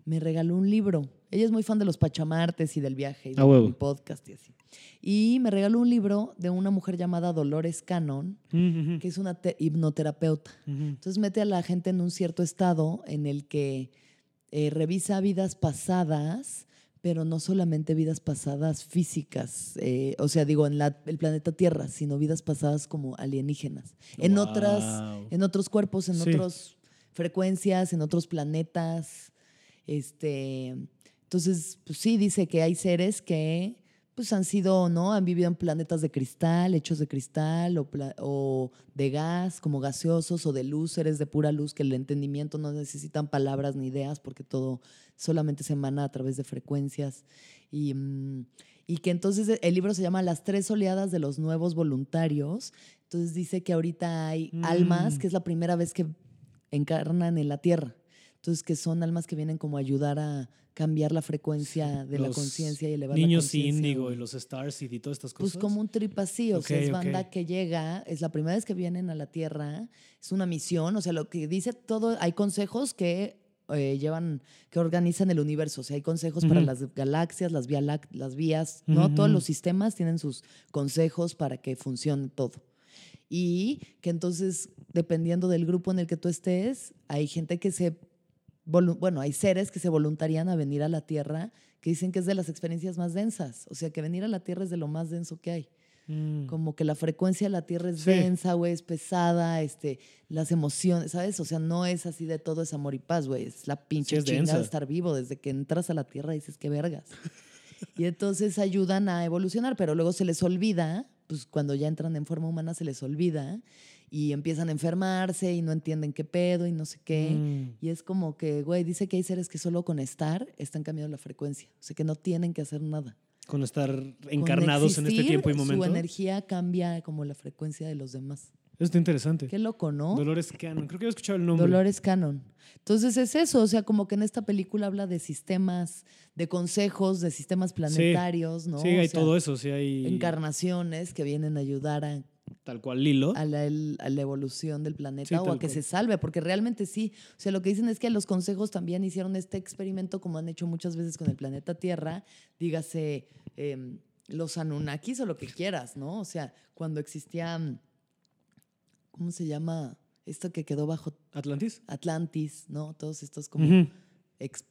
me regaló un libro. Ella es muy fan de los Pachamartes y del viaje y del huevo. podcast y así. Y me regaló un libro de una mujer llamada Dolores Cannon, que es una te- hipnoterapeuta. Entonces mete a la gente en un cierto estado en el que eh, revisa vidas pasadas, pero no solamente vidas pasadas físicas, eh, o sea, digo, en la- el planeta Tierra, sino vidas pasadas como alienígenas, en, otras, en otros cuerpos, en Sí. otras frecuencias, en otros planetas. Este, entonces, pues sí, dice que hay seres que pues han sido, ¿no? Han vivido en planetas de cristal, hechos de cristal o, de gas, como gaseosos o de luz, seres de pura luz, que el entendimiento no necesitan palabras ni ideas porque todo solamente se emana a través de frecuencias. Y, mm, y que entonces el libro se llama Las tres oleadas de los nuevos voluntarios. Entonces dice que ahorita hay Mm. almas, que es la primera vez que encarnan en la Tierra. Entonces, que son almas que vienen como a ayudar a cambiar la frecuencia de la Los conciencia y elevar Niños la conciencia. índigo y los Starseed y todas estas cosas. Pues como un trip así, o sea, Ok, es ok. banda que llega, es la primera vez que vienen a la Tierra, es una misión, o sea, lo que dice todo, hay consejos que eh, llevan, que organizan el universo, o sea, hay consejos para Ujú. las galaxias, las, vía las vías, ¿no? Ujú, Todos ujú. los sistemas tienen sus consejos para que funcione todo. Y que entonces, dependiendo del grupo en el que tú estés, hay gente que se, bueno, hay seres que se voluntarían a venir a la Tierra que dicen que es de las experiencias más densas. O sea, que venir a la Tierra es de lo más denso que hay. Mm. Como que la frecuencia de la Tierra es Sí. densa, güey, es pesada, este, las emociones, ¿sabes? O sea, no es así de todo es amor y paz, güey. Es la pinche chingada densa. de estar vivo. Desde que entras a la Tierra dices, qué vergas. y entonces ayudan a evolucionar, pero luego se les olvida, pues cuando ya entran en forma humana se les olvida y empiezan a enfermarse y no entienden qué pedo y no sé qué. Mm. Y es como que, güey, dice que hay seres que solo con estar están cambiando la frecuencia. O sea, que no tienen que hacer nada. Con estar Con encarnados en este existir, tiempo y momento. Su energía cambia como la frecuencia de los demás. Eso está interesante. Qué loco, ¿no? Dolores Cannon. Creo que había escuchado el nombre. Dolores Canon. Entonces es eso, o sea, como que en esta película habla de sistemas, de consejos, de sistemas planetarios, ¿no? Sí, hay O sea, todo eso. Sí, hay Encarnaciones que vienen a ayudar a, tal cual Lilo. a la, el- a la evolución del planeta Sí, o a que cual. se salve, porque realmente sí. O sea, lo que dicen es que los consejos también hicieron este experimento, como han hecho muchas veces con el planeta Tierra, dígase em, los Anunnakis o lo que quieras, ¿no? O sea, cuando existía mm, ¿cómo se llama? Esto que quedó bajo ¿Atlantis? Atlantis, ¿no? Todos estos como ex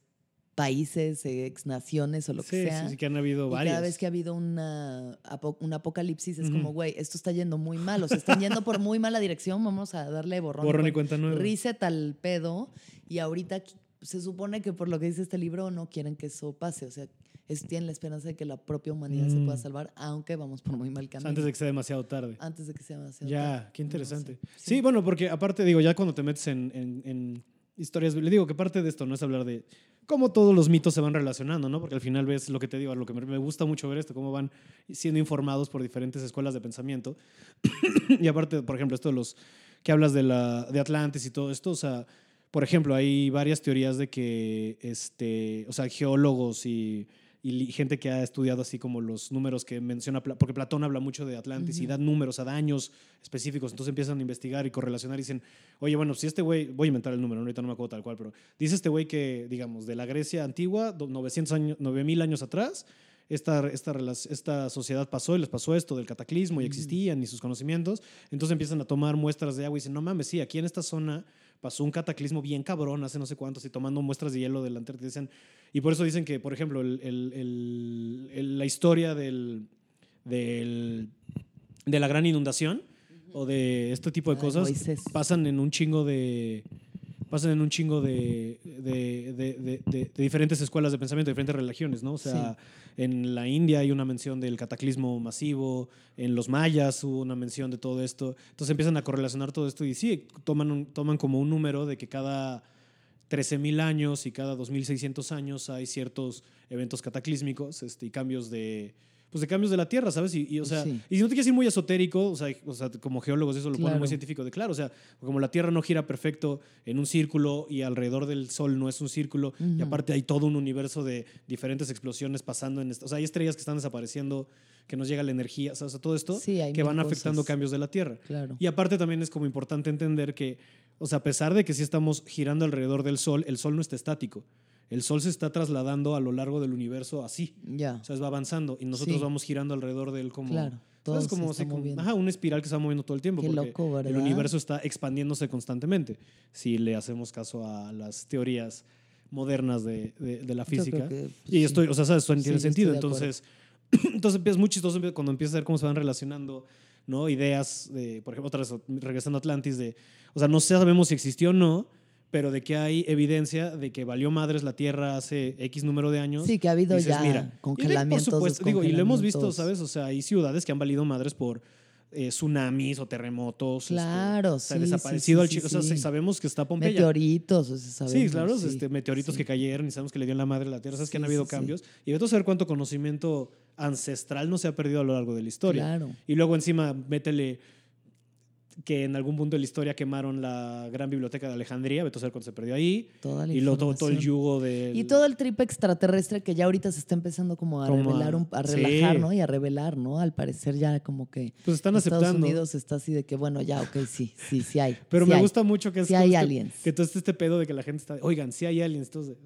países, ex naciones o lo Sí, que sea. sí, sí, que han habido Y varias. cada vez que ha habido una, un apocalipsis es como, güey, esto está yendo muy mal, o sea, están yendo por muy mala dirección, vamos a darle borrón, Borrón y cuen- cuenta nueva. reset al pedo. Y ahorita se supone que por lo que dice este libro no quieren que eso pase, o sea, es, tienen la esperanza de que la propia humanidad se pueda Mm. salvar, aunque vamos por muy mal camino. antes de que sea demasiado tarde. Antes de que sea demasiado Ya, tarde. qué No interesante. sé. Sí. bueno, porque aparte, digo, ya cuando te metes en, en- en historias, le digo que parte de esto no es hablar de cómo todos los mitos se van relacionando, ¿no? Porque al final ves lo que te digo, lo que me, gusta mucho ver esto, cómo van siendo informados por diferentes escuelas de pensamiento. y aparte, por ejemplo, esto de los que hablas de, la, de Atlantis y todo esto, o sea, por ejemplo, hay varias teorías de que, este, o sea, geólogos y, y gente que ha estudiado así como los números que menciona, porque Platón habla mucho de Atlantis y da números, a daños específicos, entonces empiezan a investigar y correlacionar y dicen, oye, bueno, si este güey, voy a inventar el número, ahorita no me acuerdo tal cual, pero dice este güey que, digamos, de la Grecia antigua, do- 900 años, 9000 años atrás, esta, esta, esta sociedad pasó y les pasó esto del cataclismo y existían y sus conocimientos, entonces empiezan a tomar muestras de agua y dicen, no mames, sí, aquí en esta zona pasó un cataclismo bien cabrón hace no sé cuántos y tomando muestras de hielo del Antártida. Dicen, y por eso dicen que, por ejemplo, el- el- la historia del, del- de la gran inundación o de este tipo de Ay, cosas Moisés. pasan en un chingo de pasan en un chingo de, de, de- de- de- de diferentes escuelas de pensamiento, de diferentes religiones, ¿no? O sea, en la India hay una mención del cataclismo masivo, en los mayas hubo una mención de todo esto. Entonces empiezan a correlacionar todo esto y sí, toman, un- toman como un número de que cada 13.000 años y cada 2.600 años hay ciertos eventos cataclísmicos este, y cambios de, pues de cambios de la Tierra, ¿sabes? Y, y, o sea, Sí. y si no te quieres ir muy esotérico, o sea, o sea, como geólogos eso lo ponen Claro. muy científico, de claro, o sea, como la Tierra no gira perfecto en un círculo y alrededor del Sol no es un círculo, y aparte hay todo un universo de diferentes explosiones pasando en esto, o sea, hay estrellas que están desapareciendo, que nos llega la energía, o sea, todo esto, Sí, que van afectando cosas. cambios de la Tierra. Claro. Y aparte también es como importante entender que, o sea, a pesar de que sí estamos girando alrededor del Sol, el Sol no está estático. El Sol se está trasladando a lo largo del universo así. Ya. O sea, va avanzando y nosotros Sí. vamos girando alrededor de él como... Claro. Todo ¿sabes? se Como, está así como- ajá, una espiral que se va moviendo todo el tiempo. Qué porque loco, ¿verdad? El universo está expandiéndose constantemente. Si le hacemos caso a las teorías modernas de, de- de la física. que, pues, Y sí. estoy, o sea, ¿sabes? Eso Sí, tiene sentido. Entonces, entonces es muy chistoso cuando empiezas a ver cómo se van relacionando, ¿no? Ideas, de, por ejemplo, otra vez regresando a Atlantis, de, o sea, no sabemos si existió o no, pero de que hay evidencia de que valió madres la Tierra hace X número de años. Sí, que ha habido dices, ya mira, y congelamientos. por supuesto, digo, y lo hemos visto. ¿sabes? O sea, hay ciudades que han valido madres por eh, tsunamis o terremotos. este, Claro, o sea, sí, sí, desaparecido sí, al sí, chico. O sea, sabemos que está Pompeya. Meteoritos, o sea, sabemos, Sí, claro, este, meteoritos que cayeron y sabemos que le dio la madre a la Tierra. Sabes que han habido cambios. Y vete a saber cuánto conocimiento ancestral no se ha perdido a lo largo de la historia. Claro. Y luego encima métele que en algún punto de la historia quemaron la gran biblioteca de Alejandría, saber cuánto se perdió ahí. Toda la Y luego todo, todo el yugo de... Y todo el trip extraterrestre que ya ahorita se está empezando como a Como revelar, a sí. relajar, ¿no? Y a revelar, ¿no? Al parecer ya como que Pues están Estados aceptando. Unidos está así de que, bueno, ya, ok, sí, sí, sí hay. Pero sí me hay. gusta mucho que es Sí como hay este- aliens. Que todo este, este pedo de que la gente está, oigan, sí hay aliens, entonces,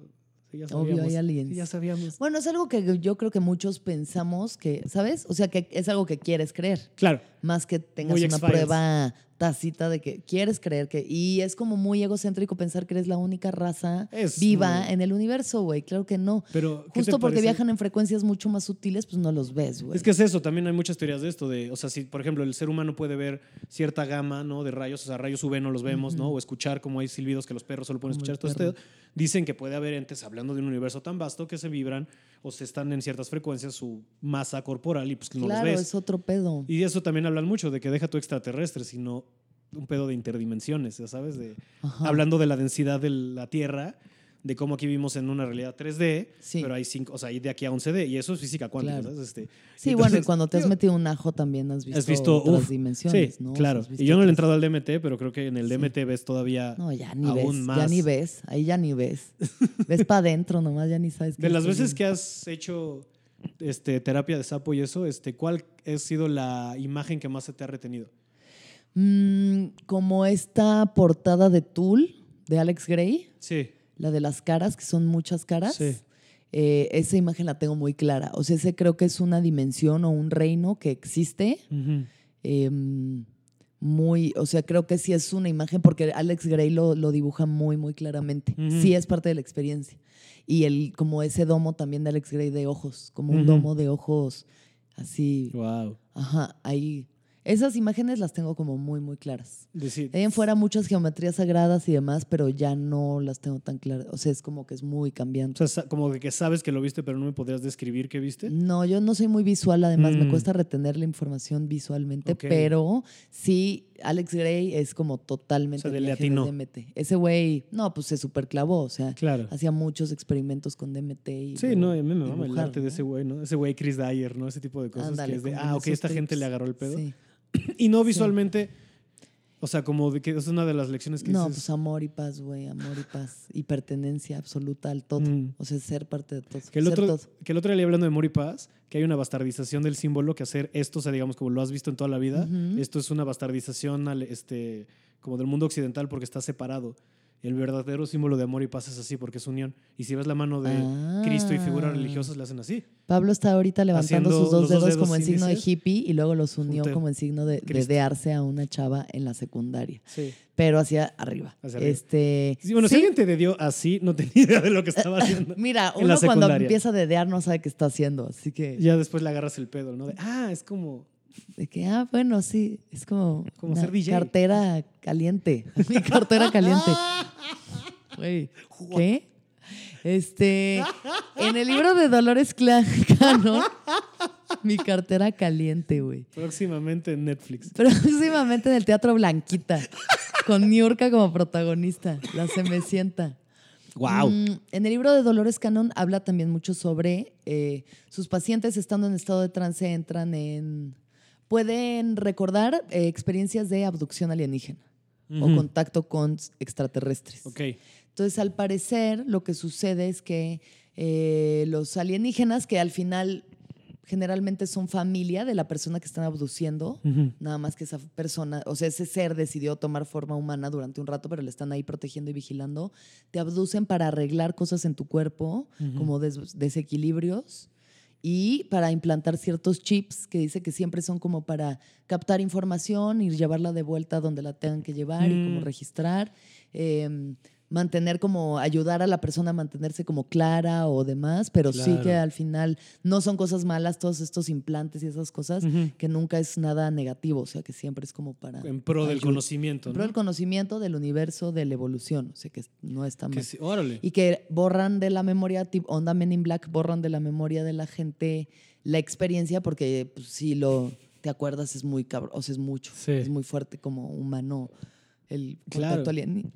sí, ya Obvio hay aliens. sí, ya sabíamos. Bueno, es algo que yo creo que muchos pensamos que, ¿sabes? O sea, que es algo que quieres creer, Claro, más que tengas Muy una prueba tácita de que quieres creer que... Y es como muy egocéntrico pensar que eres la única raza Es viva muy- en el universo, güey. Claro que no. pero ¿qué te Justo porque parece? viajan en frecuencias mucho más sutiles, pues no los ves, güey. Es que es eso, también hay muchas teorías de esto, de, o sea, si por ejemplo el ser humano puede ver cierta gama, ¿no? De rayos, o sea, rayos UV no los vemos, ¿no? O escuchar como hay silbidos que los perros solo pueden Como escuchar, todo perro. Dicen que puede haber entes, hablando de un universo tan vasto, que se vibran o se están en ciertas frecuencias su masa corporal y pues no claro, los ves. es otro pedo. Y de eso también hablan mucho, de que deja tu extraterrestre, sino un pedo de interdimensiones, ya sabes, de Ajá. hablando de la densidad de la Tierra, de cómo aquí vivimos en una realidad 3D, Sí. pero hay cinco, o sea, hay de aquí a 11D, y eso es física cuántica, Claro. ¿sabes? Este, Sí, entonces, bueno, y cuando te has digo, metido un ajo también has visto, Has visto, otras uf, dimensiones, sí, ¿no? Claro. Y yo no le he entrado al DMT, pero creo que en el Sí. DMT ves todavía No, ya ni aún ves, ya más. ni ves, ahí ya ni ves. ves para adentro nomás, ya ni sabes qué De las veces que has hecho este, terapia de sapo y eso, este, ¿cuál ha sido la imagen que más se te ha retenido? Mm, como esta portada de Tool de Alex Gray, Sí. La de las caras, que son muchas caras. Sí. eh, esa imagen la tengo muy clara. O sea, ese creo que es una dimensión o un reino que existe. Em, muy, o sea, creo que sí es una imagen porque Alex Gray lo, lo dibuja muy, muy claramente. Sí es parte de la experiencia. Y el, como ese domo también de Alex Gray de ojos, como un domo de ojos así. Wow. Ajá, ahí. Esas imágenes las tengo como muy, muy claras. Decir, en fuera muchas geometrías sagradas y demás, pero ya no las tengo tan claras. O sea, es como que es muy o cambiante. sea, sa- como que sabes que lo viste, pero no me podrías describir qué viste. No, yo no soy muy visual, además me Mm. cuesta retener la información visualmente, pero sí, Alex Gray es como totalmente O sea, de latino. DMT. Ese güey, no, pues se superclavó, o sea, Claro. hacía muchos experimentos con DMT. Y Sí, no, a mí me mama el arte de ese güey, ¿no? Ese güey Chris Dyer, ¿no? Ese tipo de cosas Ándale, que es de, ah, ok, esta gente le agarró el pedo. Sí. Y no visualmente, o sea, como de que es una de las lecciones que No, dices, pues amor y paz, güey, amor y paz. Y pertenencia absoluta al todo. Mm. O sea, ser parte de todo. que el, ser otro, todo. que el otro día hablando de Mori Paz, que hay una bastardización del símbolo, que hacer esto, o sea, digamos, como lo has visto en toda la vida, esto es una bastardización al, este, como del mundo occidental porque está separado. El verdadero símbolo de amor y paz es así, porque es unión. Y si ves la mano de Cristo y figuras Ah. religiosas, le hacen así. Pablo está ahorita levantando Haciendo sus dos dedos, como en signo de hippie y luego los unió como en signo de, de Cristo. dearse a una chava en la secundaria, Sí. pero hacia arriba. Hacia arriba. Este, Sí, bueno, si sí. alguien te dedió así, no tenía idea de lo que estaba haciendo. Mira, uno cuando empieza a dedear no sabe qué está haciendo, así que Ya después le agarras el pedo, ¿no? De, ah, es como. De que ah, bueno, sí, es como Como una ser DJ. cartera caliente, mi cartera caliente. Güey, ¿qué? Este, en el libro de Dolores Cannon, mi cartera caliente, güey. Próximamente en Netflix. Próximamente en el Teatro Blanquita, con Niurka como protagonista, la se me sienta. ¡Wow! Mm, en el libro de Dolores Cannon habla también mucho sobre eh, sus pacientes estando en estado de trance entran en... Pueden recordar eh, experiencias de abducción alienígena o contacto con extraterrestres. Ok. Entonces, al parecer, lo que sucede es que eh, los alienígenas, que al final generalmente son familia de la persona que están abduciendo, Ujú. nada más que esa persona, o sea, ese ser decidió tomar forma humana durante un rato, pero le están ahí protegiendo y vigilando, te abducen para arreglar cosas en tu cuerpo, como des- desequilibrios, y para implantar ciertos chips que dice que siempre son como para captar información y llevarla de vuelta donde la tengan que llevar y como Mm. registrar. em, mantener como, ayudar a la persona a mantenerse como clara o demás, pero sí que Claro. al final no son cosas malas todos estos implantes y esas cosas, que nunca es nada negativo, o sea que siempre es como para... En pro del conocimiento, En pro ¿no? del conocimiento, del universo, de la evolución, o sea que no está Que mal. sí, órale. Y que borran de la memoria, Onda Men in Black, borran de la memoria de la gente la experiencia, porque pues, si lo te acuerdas es muy cabrón, o sea, es mucho, Sí. es muy fuerte como humano el Claro. contacto alien.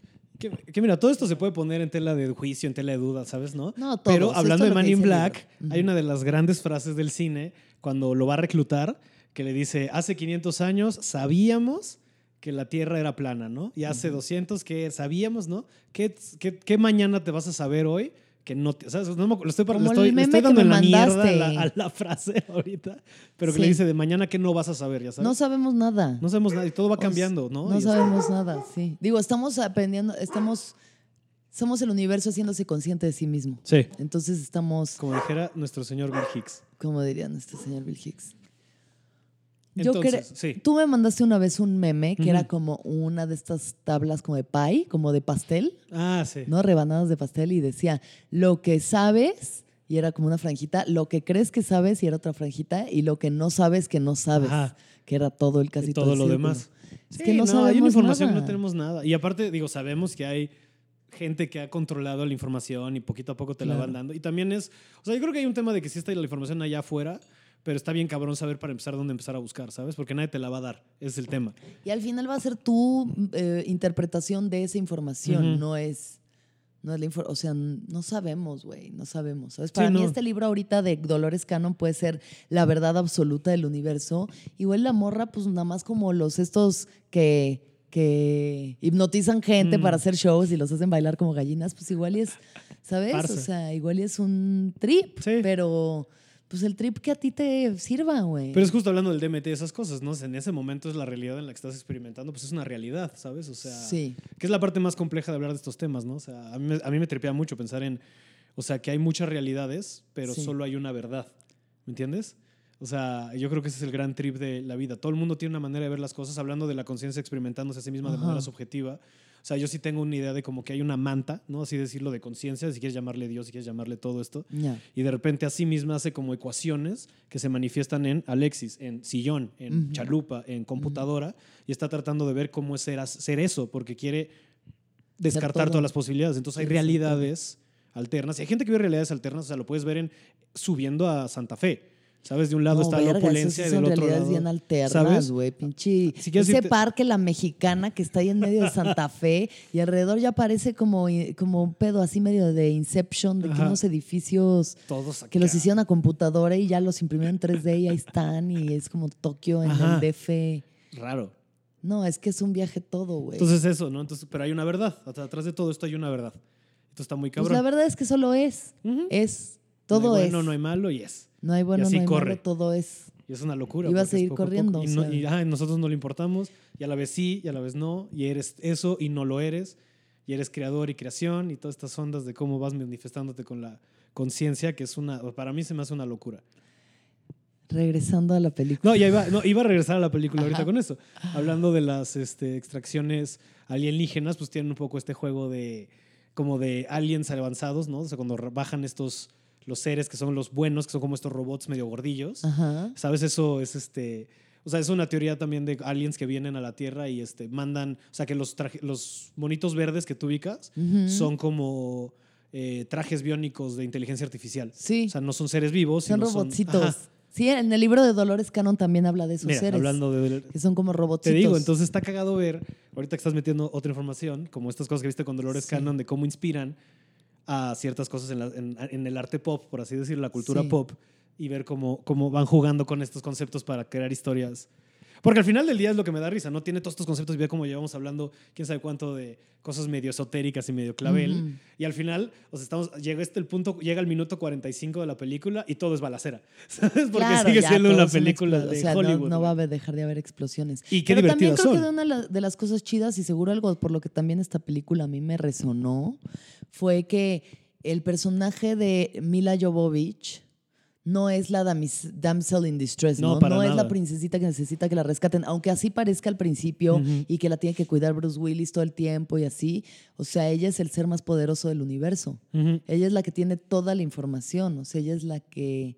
Que, que mira, todo esto se puede poner en tela de juicio, en tela de duda, ¿sabes? ¿No? No, todo, Pero hablando de Man in Black, hay una de las grandes frases del cine cuando lo va a reclutar que le dice, hace 500 años sabíamos que la Tierra era plana, ¿no? Y hace 200 que sabíamos, ¿no? ¿Qué, qué, qué mañana te vas a saber hoy? Que no, te- ¿sabes? No me lo estoy, Como estoy, meme dando en la mierda a la, a la frase ahorita, pero que Sí. le dice de mañana que no vas a saber, ya sabes. No sabemos nada. No sabemos nada y todo va O cambiando, ¿no? No Y sabemos nada, sí. Digo, estamos aprendiendo, estamos, somos el universo haciéndose consciente de sí mismo. Sí. Entonces estamos, Como dijera nuestro señor Bill Hicks. como diría nuestro señor Bill Hicks. Yo Entonces, sí. Tú me mandaste una vez un meme que era como una de estas tablas como de pie, como de pastel, Ah, sí. ¿no? Rebanadas de pastel y decía, lo que sabes, y era como una franjita, lo que crees que sabes y era otra franjita, y lo que no sabes que no sabes, Ajá. que era todo el casi Y todo, todo el lo demás. Es Sí, que no, hay una información que no tenemos nada. Y aparte, digo, sabemos que hay gente que ha controlado la información y poquito a poco te la van dando. Y también es, o sea, yo creo que hay un tema de que sí está la información allá afuera, pero está bien cabrón saber para empezar dónde empezar a buscar, ¿sabes? Porque nadie te la va a dar, es el tema. Y al final va a ser tu eh, interpretación de esa información, no es... No es la o sea, no sabemos, güey, no sabemos. ¿sabes? Para Sí, mí no. este libro ahorita de Dolores Cannon puede ser la verdad absoluta del universo. Igual la morra, pues nada más como los estos que, que hipnotizan gente Mm. para hacer shows y los hacen bailar como gallinas, pues igual es, ¿sabes? O sea, igual es un trip, Sí. pero pues el trip que a ti te sirva, güey. Pero es justo hablando del DMT, esas cosas, ¿no? En ese momento es la realidad en la que estás experimentando, pues es una realidad, ¿sabes? O sea, Sí. que es la parte más compleja de hablar de estos temas, ¿no? O sea, a mí, me- a mí me tripea mucho pensar en, o sea, que hay muchas realidades, pero Sí. solo hay una verdad, ¿me entiendes? O sea, yo creo que ese es el gran trip de la vida. Todo el mundo tiene una manera de ver las cosas, hablando de la conciencia experimentándose a sí misma de Ajá. manera subjetiva. O sea, yo sí tengo una idea de como que hay una manta, ¿no? Así decirlo, de conciencia, si quieres llamarle Dios, si quieres llamarle todo esto. Y de repente a sí misma hace como ecuaciones que se manifiestan en Alexis, en sillón, en chalupa, en computadora, y está tratando de ver cómo es ser, ser eso, porque quiere descartar todas las posibilidades. Entonces hay realidades alternas. Y hay gente que ve realidades alternas, o sea, lo puedes ver en subiendo a Santa Fe. ¿Sabes? De un lado No, está verga, la eso opulencia y del otro lado. bien alternas, güey. Pinche. Si Ese irte- parque, la mexicana, que está ahí en medio de Santa Fe y alrededor ya parece como, como un pedo así medio de Inception, de que unos edificios Todos que los hicieron a computadora y ya los imprimieron en 3D y ahí están y es como Tokio en Ajá. el DF. Raro. No, es que es un viaje todo, güey. Entonces eso, ¿no? Entonces, pero hay una verdad. Atrás de todo esto hay una verdad. Esto está muy Pues cabrón. la verdad es que solo es. Ujú. Es. No Todo hay es. bueno, no hay malo y es. No hay bueno, así no hay corre. malo, todo es. Y es una locura. Y va a seguir poco a poco. corriendo, Y, no- y, ah, nosotros no le importamos. Y a la vez sí, y a la vez no. Y eres eso y no lo eres. Y eres creador y creación. Y todas estas ondas de cómo vas manifestándote con la conciencia, que es una. Para mí se me hace una locura. Regresando a la película. No, ya iba, no, iba a regresar a la película ahorita Ajá. con eso. Hablando de las este, extracciones alienígenas, pues tienen un poco este juego de como de aliens avanzados, ¿no? O sea, cuando bajan estos los seres que son los buenos, que son como estos robots medio gordillos. Ajá. ¿Sabes? Eso es este. O sea, es una teoría también de aliens que vienen a la Tierra y este, mandan. O sea, que los, traje- los monitos verdes que tú ubicas son como eh, trajes biónicos de inteligencia artificial. Sí. O sea, no son seres vivos. Son robotcitos. Ajá. Sí, en el libro de Dolores Cannon también habla de esos Mira, seres. hablando de. Que son como Te robotcitos. digo, entonces está cagado ver, ahorita que estás metiendo otra información, como estas cosas que viste con Dolores Sí. Cannon, de cómo inspiran a ciertas cosas en, la- en- en el arte pop, por así decirlo, la cultura Sí. pop, y ver cómo, cómo van jugando con estos conceptos para crear historias. Porque al final del día es lo que me da risa, ¿no? Tiene todos estos conceptos y ve cómo llevamos hablando, quién sabe cuánto, de cosas medio esotéricas y medio clavel. Y al final, o sea, estamos, llega este el punto, llega el minuto 45 de la película y todo es balacera. ¿Sabes? Porque Claro, sigue ya, siendo una película de o sea, no- Hollywood. No, va a dejar de haber explosiones. Y qué Pero también creo que de una de las cosas chidas y seguro algo por lo que también esta película a mí me resonó fue que el personaje de Mila Jovovich no es la damis- damsel in distress, No, ¿no? para No es la princesita que necesita que la rescaten, aunque así parezca al principio y que la tiene que cuidar Bruce Willis todo el tiempo y así. O sea, ella es el ser más poderoso del universo. Ella es la que tiene toda la información, o sea, ella es la que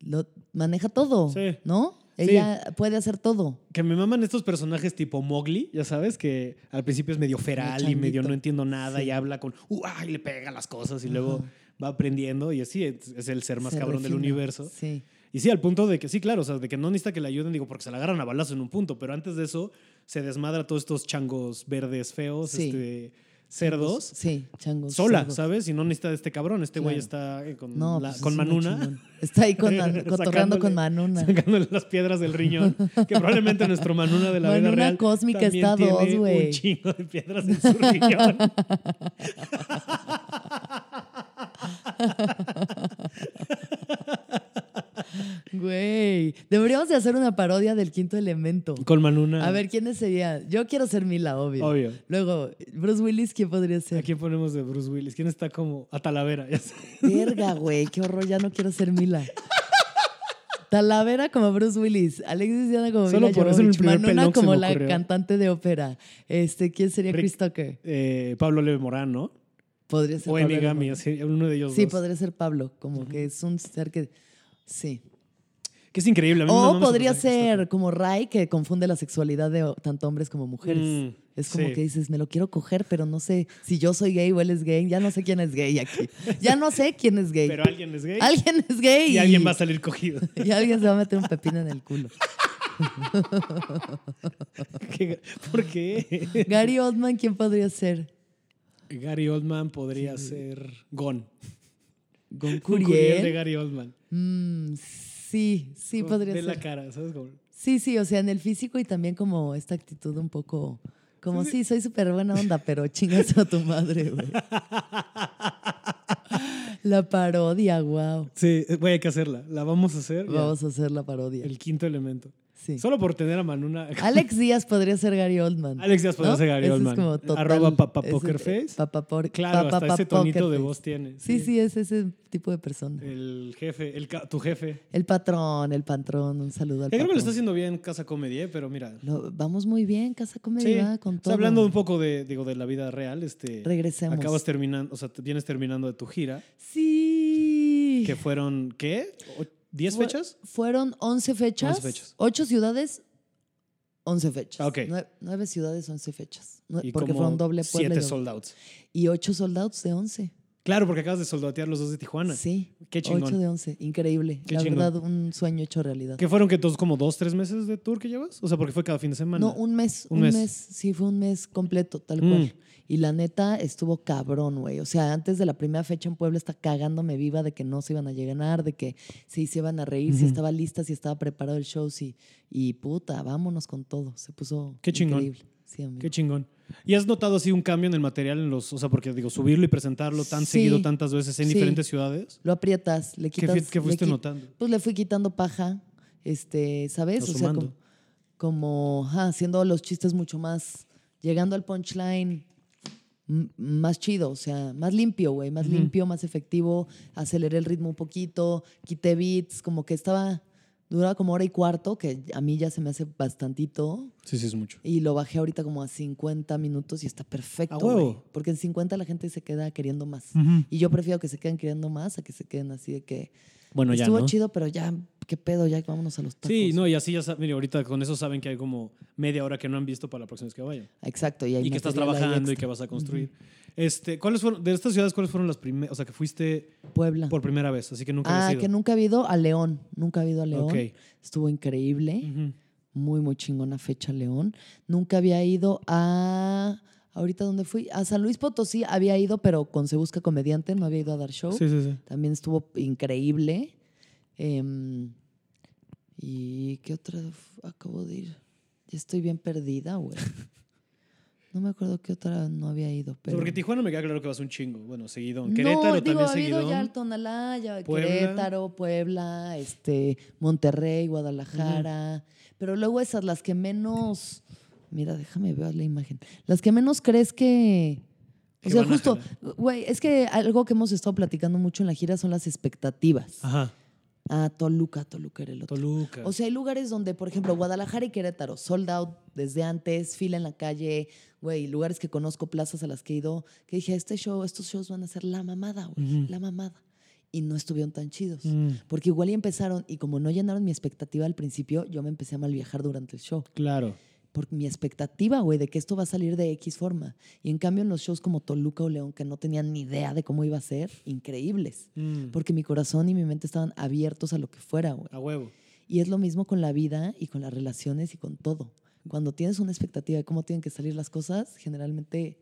lo maneja todo, Sí. ¿no? Sí. Ella puede hacer todo. Que me maman estos personajes tipo Mowgli, ya sabes, que al principio es medio feral y medio no entiendo nada Sí. y habla con, uh, ay, le pega las cosas y luego. Va aprendiendo y así es, es el ser más Se cabrón del universo. Sí. Y sí, al punto de que sí, claro, o sea, de que no necesita que le ayuden, digo, porque se la agarran a balazo en un punto, pero antes de eso se desmadra todos estos changos verdes feos, Sí. este, cerdos, Sí, changos. sola, cerdos. ¿sabes? Y no necesita de este cabrón, este güey Claro. está eh, con, No, la- pues con es Manuna. Está ahí con cotorreando con Manuna. Sacándole las piedras del riñón. Que probablemente nuestro Manuna de la vida Manuna real. cósmica está dos, tiene güey. Un chingo de piedras en su riñón. Güey, deberíamos de hacer una parodia del quinto elemento. Con Manuna. A ver, ¿quiénes serían? Yo quiero ser Mila, obvio. Obvio. Luego, Bruce Willis, ¿quién podría ser? ¿A quién ponemos de Bruce Willis? ¿Quién está como a Talavera? Verga, güey, qué horror, ya no quiero ser Mila. Talavera como Bruce Willis, Alexis Diana como Solo Mila por eso Jovovich, Manuna como la ocurrió. cantante de ópera. Este, ¿quién sería Rick- Chris Tucker? Eh, Pablo Leve Morán, ¿no? Podría ser O Pablo Emigami, Lemon. así, uno de ellos Sí, dos. podría ser Pablo, como que es un ser que sí. Que es increíble. a mí O podría ser como Ray que confunde la sexualidad de tanto hombres como mujeres. Mm, es como sí. que dices, me lo quiero coger, pero no sé si yo soy gay o él es gay. Ya no sé quién es gay aquí. Ya no sé quién es gay. Pero alguien es gay. Alguien es gay. Y alguien va a salir cogido. Y alguien se va a meter un pepino en el culo. ¿Qué- ¿Por qué? Gary Oldman, ¿quién podría ser? Gary Oldman podría ser Gon. Gon Curiel de. Gary Oldman. Mm, sí, sí Como podría Ve ser. la cara, ¿sabes? Como- Sí, sí, o sea, en el físico y también como esta actitud un poco, como sí, soy súper buena onda, pero chingas a tu madre, güey. La parodia, wow. Sí, güey, hay que hacerla. La vamos a hacer. ya. Vamos a hacer la parodia. El quinto elemento. Sí. Solo por tener a Manuna. Alex Díaz podría ser Gary Oldman. Alex Díaz podría ¿no? ser Gary Ese es Oldman. como total- Arroba papá ese- poker face. Papá por- Claro, hasta ese tonito de voz tiene. Sí, sí, es ese tipo de persona. El jefe, el, tu jefe. El patrón, el patrón, un saludo al creo que lo está haciendo bien Casa Comedia, ¿eh? pero mira. Lo- vamos muy bien, Casa Sí, Comedia, con o sea, todo. hablando un poco de, digo, de la vida real, este, Regresemos. acabas terminando, o sea, vienes terminando de tu gira, Sí. que fueron, ¿qué? O- ¿Diez Fue- fechas? Fueron 11 fechas. 11 fechas. 8 ciudades, 11 fechas. Ok. 9, ciudades, 11 fechas. Y porque fueron doble y, doble- sold outs. y 8 soldados de 11. Claro, porque acabas de soldatear los dos de Tijuana. Sí. Qué chingón. 8 de 11. Increíble. Qué La chingón. verdad, un sueño hecho realidad. ¿Qué fueron que todos como dos, tres meses de tour que llevas? O sea, porque fue cada fin de semana. No, un mes, Un un, mes. mes. Sí, fue un mes completo, tal Mm. cual. Y la neta estuvo cabrón, güey. O sea, antes de la primera fecha en Puebla está cagándome viva de que no se iban a llegar, de que sí se iban a reír, si estaba lista, si estaba preparado el show, sí. Y puta, vámonos con todo. Se puso Qué chingón. increíble. Sí, amigo. Qué chingón. ¿Y has notado así un cambio en el material en los, o sea, porque digo, subirlo y presentarlo tan Sí. seguido tantas veces en Sí. diferentes ciudades? Lo aprietas, le ¿Qué, quitas. qué fuiste qui- notando? Pues le fui quitando paja, este, ¿sabes? O sea, como, como ajá, haciendo los chistes mucho más, llegando al punchline más chido, o sea, más limpio, güey, más limpio, más efectivo, aceleré el ritmo un poquito, quité beats, como que estaba, duraba como hora y cuarto, que a mí ya se me hace bastantito, Sí, sí, es mucho. y lo bajé ahorita como a 50 minutos y está perfecto, A huevo. porque en 50 la gente se queda queriendo más. Ujú. Y yo prefiero que se queden queriendo más a que se queden así de que Bueno, ya, estuvo ¿no? chido, pero ya, qué pedo, ya vámonos a los tacos. Sí, no, y así ya saben, mire, ahorita con eso saben que hay como media hora que no han visto para la próxima vez que vayan. Exacto, y, hay Y que estás trabajando y que vas a construir. Este, ¿cuáles fueron, de estas ciudades, cuáles fueron las primeras, o sea, que fuiste Puebla. por primera vez, así que nunca ah, habías ido? que nunca ha habido a León, nunca ha habido a León. Ok. Estuvo increíble, Ujú. muy, muy chingona fecha León. Nunca había ido a, ahorita dónde fui, a San Luis Potosí había ido, pero con Se Busca Comediante, no había ido a dar show. Sí, sí, sí. También estuvo increíble. Em, ¿Y qué otra f- acabo de ir? Ya estoy bien perdida, güey. No me acuerdo qué otra no había ido, pero... Porque Tijuana me queda claro que vas un chingo. Bueno, seguido. No, Querétaro digo, también ha seguido. ya el Tonalá, Puebla. Querétaro, Puebla, este, Monterrey, Guadalajara. Pero luego esas, las que menos. Mira, déjame ver la imagen. Las que menos crees que. O sea, justo, güey, es que algo que hemos estado platicando mucho en la gira son las expectativas. Ajá. Ah, Toluca, Toluca era el otro. Toluca. O sea, hay lugares donde, por ejemplo, Guadalajara y Querétaro, sold out desde antes, fila en la calle, güey, lugares que conozco, plazas a las que he ido, que dije, este show, estos shows van a ser la mamada, güey, la mamada. Y no estuvieron tan chidos. Mm, Porque igual y empezaron, y como no llenaron mi expectativa al principio, yo me empecé a mal viajar durante el show. claro. Por mi expectativa, güey, de que esto va a salir de X forma. Y en cambio, en los shows como Toluca o León, que no tenían ni idea de cómo iba a ser, increíbles. Mm, Porque mi corazón y mi mente estaban abiertos a lo que fuera, güey. a huevo. Y es lo mismo con la vida y con las relaciones y con todo. Cuando tienes una expectativa de cómo tienen que salir las cosas, generalmente...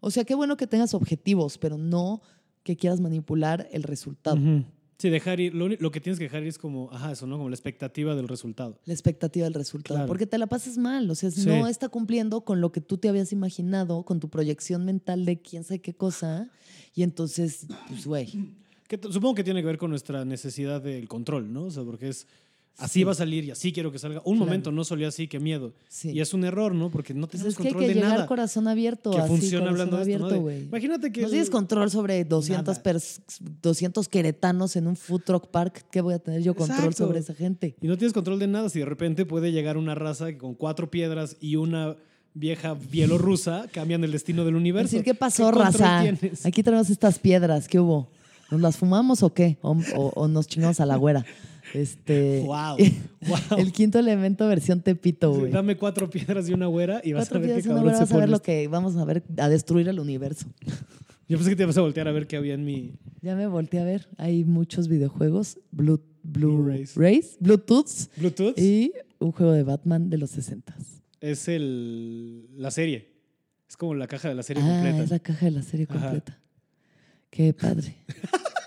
O sea, qué bueno que tengas objetivos, pero no que quieras manipular el resultado. Ujú. Sí, dejar ir. Lo, lo que tienes que dejar ir es como, ajá, eso, ¿no? Como la expectativa del resultado. La expectativa del resultado. Claro. Porque te la pasas mal. O sea, Sí. no está cumpliendo con lo que tú te habías imaginado, con tu proyección mental de quién sabe qué cosa. Y entonces, pues, güey. Que supongo que tiene que ver con nuestra necesidad del control, ¿no? O sea, porque es así Sí. va a salir y así quiero que salga. Un Claro. momento no solía así, qué miedo. Sí. Y es un error, ¿no? Porque no Pues tenemos es que hay control que de nada. corazón abierto. que así, funciona hablando de esto, ¿no? abierto, imagínate que No el- tienes control sobre 200, Nada. pers- 200 queretanos en un food truck park. ¿Qué voy a tener yo control Exacto. sobre esa gente? Y no tienes control de nada si de repente puede llegar una raza con cuatro piedras y una vieja bielorrusa cambian el destino del universo. Decir, ¿qué pasó, control raza? tienes? Aquí tenemos estas piedras. ¿Qué hubo? ¿Nos las fumamos o qué? O, o- o nos chingamos a la güera. Este, Wow, wow. El quinto elemento versión Tepito, güey. dame cuatro piedras y una güera y vas Cuatro a ver qué una cabrón se vas a ver lo esto. que vamos a ver, a destruir el universo. Yo pensé que te ibas a voltear a ver qué había en mi... Ya me volteé a ver. Hay muchos videojuegos. Blue, Blue. Rays, Bluetooth Bluetooth. y un juego de Batman de los 60 Es el, la serie. Es como la caja de la serie Ah, completa. es la caja de la serie Ajá. completa. Qué padre.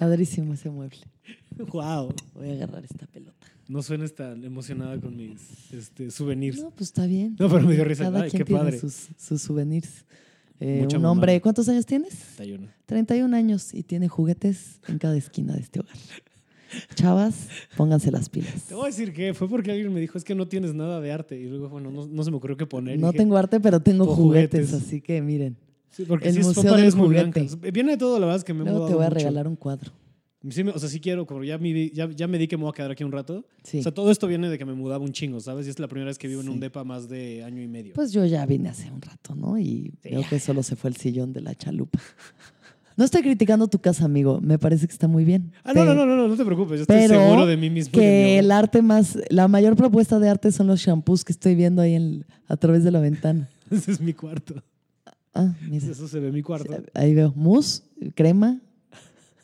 Padrísimo ese mueble. Wow. Voy a agarrar esta pelota. No suenes tan emocionada con mis este, souvenirs. No, pues está bien. No, pero me dio risa. Cada Ay, quien qué tiene padre. sus, sus souvenirs. Eh, un mamada. hombre, ¿cuántos años tienes? 31. 31 años y tiene juguetes en cada esquina de este hogar. Chavas, pónganse las pilas. Te voy a decir que fue porque alguien me dijo, es que no tienes nada de arte. Y luego, bueno, no, no se me ocurrió qué poner. No Dije, tengo arte, pero tengo "Con juguetes, juguetes". así que miren. Sí, porque el sí, Museo del muy Juguete. blancas. Viene de todo, la verdad es que me he Luego te mudado voy a mucho. regalar un cuadro. Sí o sea, sí quiero, como ya, me, ya, ya me di que me voy a quedar aquí un rato. Sí. O sea, todo esto viene de que me mudaba un chingo, ¿sabes? Y es la primera vez que vivo en un depa más de año y medio. Pues yo ya vine hace un rato, ¿no? Y ya. que solo se fue el sillón de la chalupa. No estoy criticando tu casa, amigo. Me parece que está muy bien. ah, no, no, no, no, no, te preocupes. Yo estoy pero seguro de mí mismo. Que el arte más, la mayor propuesta de arte son los shampoos que estoy viendo ahí a través de la ventana. Ese es mi cuarto. Ah, mira. Eso se ve en mi cuarto. Ahí veo mousse, crema,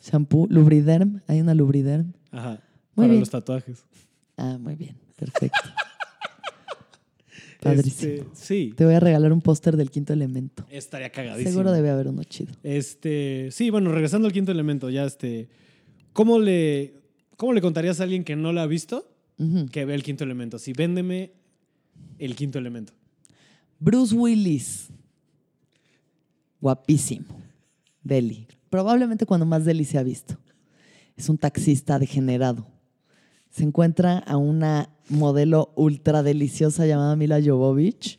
shampoo, lubriderm. Hay una lubriderm. Ajá. Muy para bien. los tatuajes. Ah, muy bien. Perfecto. Padrísimo. Este, sí, Te voy a regalar un póster del quinto elemento. estaría cagadísimo. Seguro debe haber uno chido. Este, sí, bueno, regresando al quinto elemento, ya este. ¿Cómo le, ¿Cómo le contarías a alguien que no lo ha visto que ve el quinto elemento? Si véndeme el quinto elemento. Bruce Willis. Guapísimo. Deli. Probablemente cuando más Deli se ha visto. Es un taxista degenerado. Se encuentra a una modelo ultra deliciosa llamada Mila Jovovich,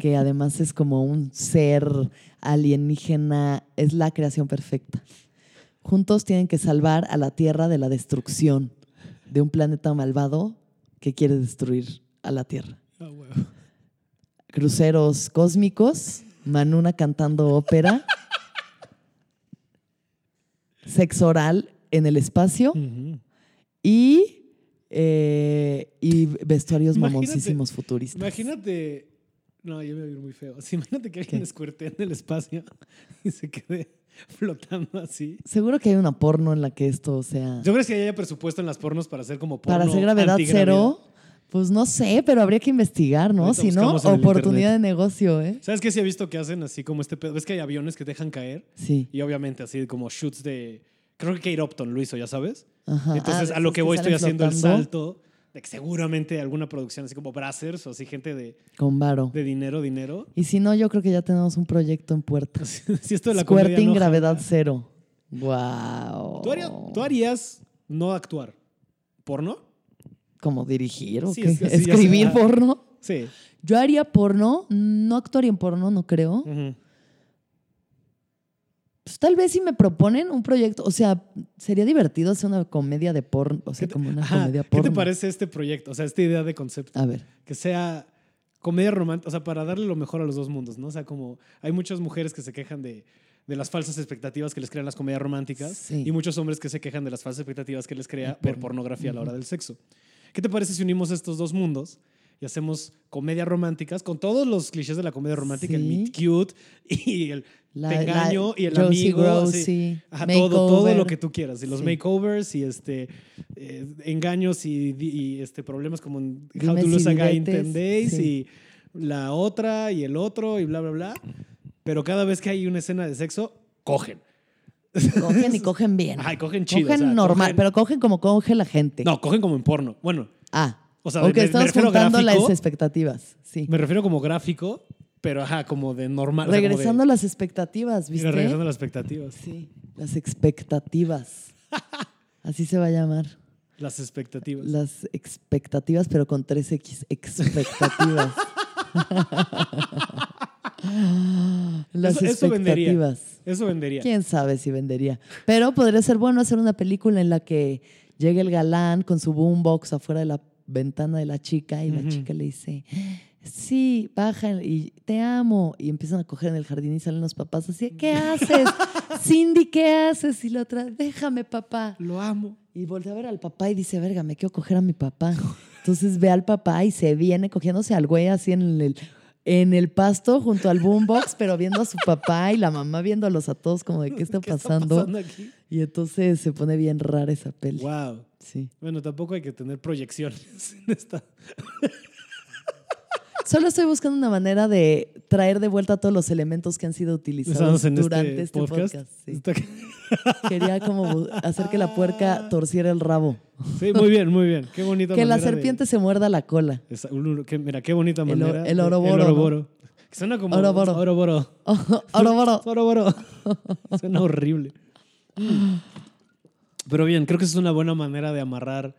que además es como un ser alienígena, es la creación perfecta. Juntos tienen que salvar a la Tierra de la destrucción de un planeta malvado que quiere destruir a la Tierra Ah, cruceros cósmicos, Manuna cantando ópera, sexo oral en el espacio y, eh, y vestuarios Imagínate- mamoncísimos futuristas. Imagínate. No, yo me voy a ir muy feo. Sí, imagínate que alguien escuerte en el espacio y se quede flotando así. Seguro que hay una porno en la que esto sea... ¿Yo crees que haya presupuesto en las pornos para hacer como porno Para hacer gravedad cero, pues no sé, pero habría que investigar, ¿no? Ahorita Si no, buscamos en el oportunidad de negocio, ¿eh? ¿Sabes qué? Sí he visto que hacen así como este pedo. ¿Ves que hay aviones que dejan caer? Sí. Y obviamente así como shoots de... Creo que Kate Upton lo hizo, ya sabes. Ajá. Entonces Ah, a lo esos que voy estoy salen haciendo el flotando salto de que seguramente alguna producción así como Brazzers o así gente de, Con varo. de dinero, dinero. Y si no, yo creo que ya tenemos un proyecto en puerta. si esto de la comedia Squirting no gravedad cero. Wow. ¿Tú, harías, tú harías no actuar? ¿Porno? ¿Como dirigir o Sí, qué? es ¿Escribir porno? Sí. Yo haría porno, no actuaría en porno, no creo. Pues tal vez si me proponen un proyecto, o sea, sería divertido hacer una comedia de porno, o sea, ¿Qué te- como una Ajá, comedia ¿Qué porno. te parece este proyecto? O sea, esta idea de concepto. A ver, Que sea comedia romántica, o sea, para darle lo mejor a los dos mundos, ¿no? O sea, como hay muchas mujeres que se quejan de, de las falsas expectativas que les crean las comedias románticas Sí. y muchos hombres que se quejan de las falsas expectativas que les crea ver porno. pornografía a la hora del sexo. ¿Qué te parece si unimos estos dos mundos y hacemos comedias románticas con todos los clichés de la comedia romántica, el Sí. meet cute y el la, te engaño la y el Josie amigo. Ajá, todo, todo lo que tú quieras. Y los Sí. makeovers y este eh, engaños y, y, este problemas como en How to Lose a Guy in diretes, 10 Days y la otra y el otro y bla, bla, bla. Pero cada vez que hay una escena de sexo, cogen. Cogen y cogen bien. Ajá, y cogen chido. Cogen o sea, normal, cogen- pero cogen como coge la gente. No, cogen como en porno. Bueno, Ah, O sea, ok, me- estamos gráfico. las expectativas. Sí. me refiero como gráfico, pero ajá, como de normal. o sea, como de- Regresando a las expectativas, ¿viste? regresando a las expectativas. Sí, las expectativas. Así se va a llamar. Las expectativas. Las expectativas, pero con 3X. Expectativas. Las Eso- expectativas. Eso vendería. Quién sabe si vendería. Pero podría ser bueno hacer una película en la que llegue el galán con su boombox afuera de la ventana de la chica y la chica le dice, sí, baja y te amo. Y empiezan a coger en el jardín y salen los papás así, ¿qué haces? Cindy, ¿qué haces? Y la otra, déjame, papá. Lo amo. Y voltea a ver al papá y dice, verga, me quiero coger a mi papá. Entonces ve al papá y se viene cogiéndose al güey así en el, en el pasto junto al boombox, pero viendo a su papá y la mamá viéndolos a todos como de qué está ¿Qué pasando. está pasando aquí? Y entonces se pone bien rara esa peli. Wow. Sí. Bueno, tampoco hay que tener proyecciones en esta. Solo estoy buscando una manera de traer de vuelta todos los elementos que han sido utilizados en durante este este, podcast. podcast. sí. Está- Quería como hacer que la puerca torciera el rabo. Sí, muy bien, muy bien. Qué bonita Que la de- serpiente se muerda la cola. Esa- mira, qué bonita El manera. el de- oroboro, El ¿no? oroboro. Que Suena como. Oroboro. Oroboro. Oroboro. Oroboro. Suena horrible. Pero bien, creo que es una buena manera de amarrar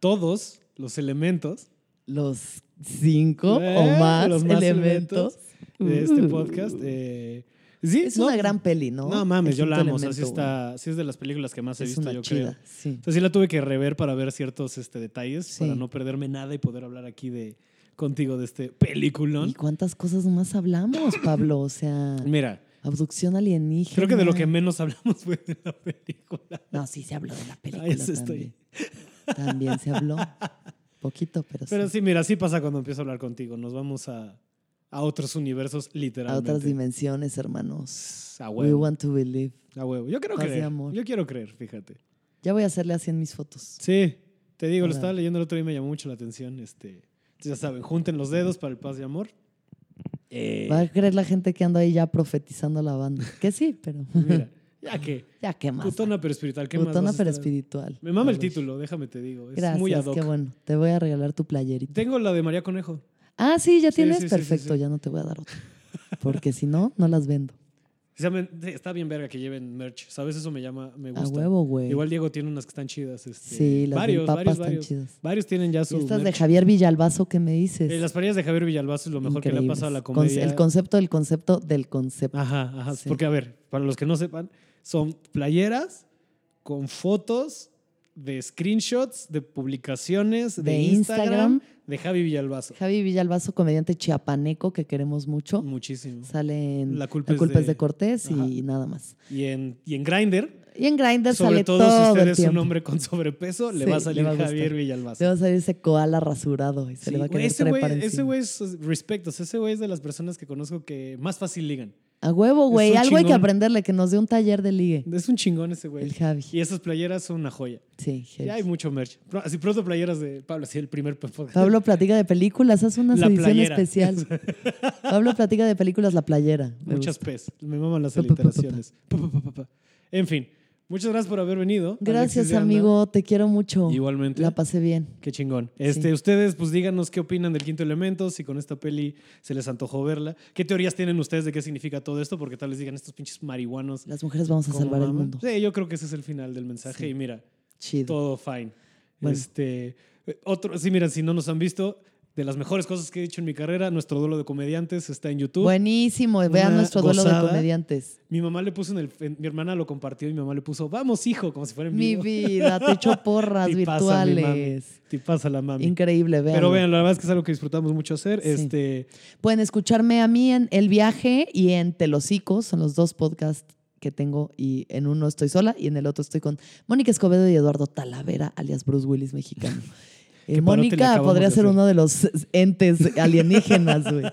todos los elementos Los cinco Eh, o más, los más elementos. de este Uh. podcast. eh, sí, Es no, una gran peli, ¿no? No mames, yo la amo. O sea, sí, elemento, está, sí es de las películas que más he visto, yo chida, creo. sí. O sea, sí la tuve que rever para ver ciertos este, detalles, Sí. para no perderme nada y poder hablar aquí de contigo de este peliculón. ¿Y cuántas cosas más hablamos, Pablo? O sea, Mira, abducción alienígena. creo que de lo que menos hablamos fue de la película. No, sí se habló de la película Ahí estoy. también. También se habló. Poquito, pero, Pero sí. sí, mira, así pasa cuando empiezo a hablar contigo. Nos vamos a, a otros universos, A literalmente. otras dimensiones, hermanos. A We huevo. want to believe. A huevo. Yo quiero Paz creer. amor. Yo quiero creer, fíjate. Ya voy a hacerle así en mis fotos. Sí, te digo, lo estaba leyendo el otro día y me llamó mucho la atención. Este, ya saben, junten los dedos para el paz y amor. Eh, Va a creer la gente que ando ahí ya profetizando la banda. Que sí, pero. mira, ya que. ya, ¿qué más? Putona pero espiritual. ¿Qué más Putona a pero espiritual. Me mama el título, déjame te digo. Es Gracias, muy ad hoc. qué bueno. Te voy a regalar tu playerita. Tengo la de María Conejo. Ah, sí, ya Sí, tienes. sí, Perfecto, sí. ya no te voy a dar otra. Porque si no, no las vendo. Está bien verga que lleven merch. ¿Sabes? Eso me llama, me A gusta. huevo, güey. Igual Diego tiene unas que están chidas. Este, Sí, las varios, del Papa varios, están varios. chidas. Varios tienen ya Y su estas de. Javier Villalbazo, ¿qué me dices? Eh, las playas de Javier Villalbazo es lo mejor que le ha pasado a la comedia. El concepto del concepto del concepto. Ajá, ajá. Sí. Porque, a ver, para los que no sepan, son playeras con fotos de screenshots de publicaciones de, De Instagram, Instagram. de Javi Villalbazo. Javi Villalbazo, comediante chiapaneco que queremos mucho. Muchísimo. Sale en La culpa es es de- de Cortés Ajá. y nada más. Y en, y en Grindr, Y en Grindr sobre sale todo, todo, si usted es un hombre con sobrepeso, le Sí, va a le salir va a. Javier Villalbazo. Le va a salir ese koala rasurado y se Sí, le va a querer ese güey, es ese güey es de las personas que conozco que más fácil ligan. A huevo, güey. Algo hay que aprenderle, que nos dé un taller de ligue. Es un chingón ese güey. El Javi. Y esas playeras son una joya. Sí. Ya hay mucho merch. Así pronto playeras de Pablo, así el primer. Pablo platica de películas, haz una edición playera. especial. Pablo platica de películas, la playera. Me Muchas gusta. P's. Me maman las Pa, pa, pa, pa, pa. aliteraciones. En fin, muchas gracias por haber venido. Gracias, amigo. Te quiero mucho. Igualmente. La pasé bien. Qué chingón. Este, Ustedes, pues díganos qué opinan del quinto elemento, si con esta peli se les antojó verla. ¿Qué teorías tienen ustedes de qué significa todo esto? Porque tal vez digan estos pinches marihuanos. Las mujeres vamos a ¿cómo salvar el mundo. Sí, yo creo que ese es el final del mensaje. Sí. Y mira, Chido. todo fine. Bueno. Este, otro, sí, mira, si no nos han visto, de las mejores cosas que he dicho en mi carrera, nuestro duelo de comediantes está en YouTube. Buenísimo. Vean Una nuestro duelo gozada. de comediantes. Mi mamá le puso en el. en- mi hermana lo compartió y mi mamá le puso, vamos, hijo, como si fuera en Mi vivo. vida, te echo porras Tipaza, mi mami. virtuales. Te pasa la mami. Increíble, vean. Pero vean, la verdad es que es algo que disfrutamos mucho hacer. Sí. Este, Pueden escucharme a mí en El Viaje y en Telocicos, son los dos podcasts que tengo y en uno estoy sola y en el otro estoy con Mónica Escobedo y Eduardo Talavera, alias Bruce Willis mexicano. Eh, Mónica podría ser uno de los entes alienígenas, güey.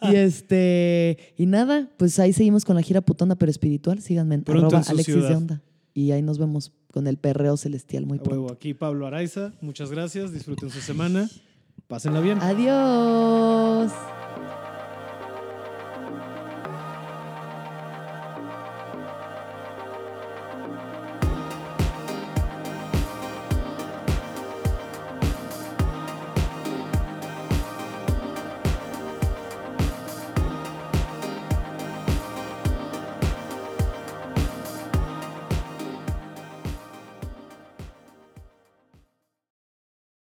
Y este, y nada, pues ahí seguimos con la gira putona pero espiritual. Síganme en Pronto arroba en Alexis ciudad. de Onda. Y ahí nos vemos con el perreo celestial muy pronto. aquí Pablo Araiza. Muchas gracias. Disfruten su semana. Pásenla bien. Adiós.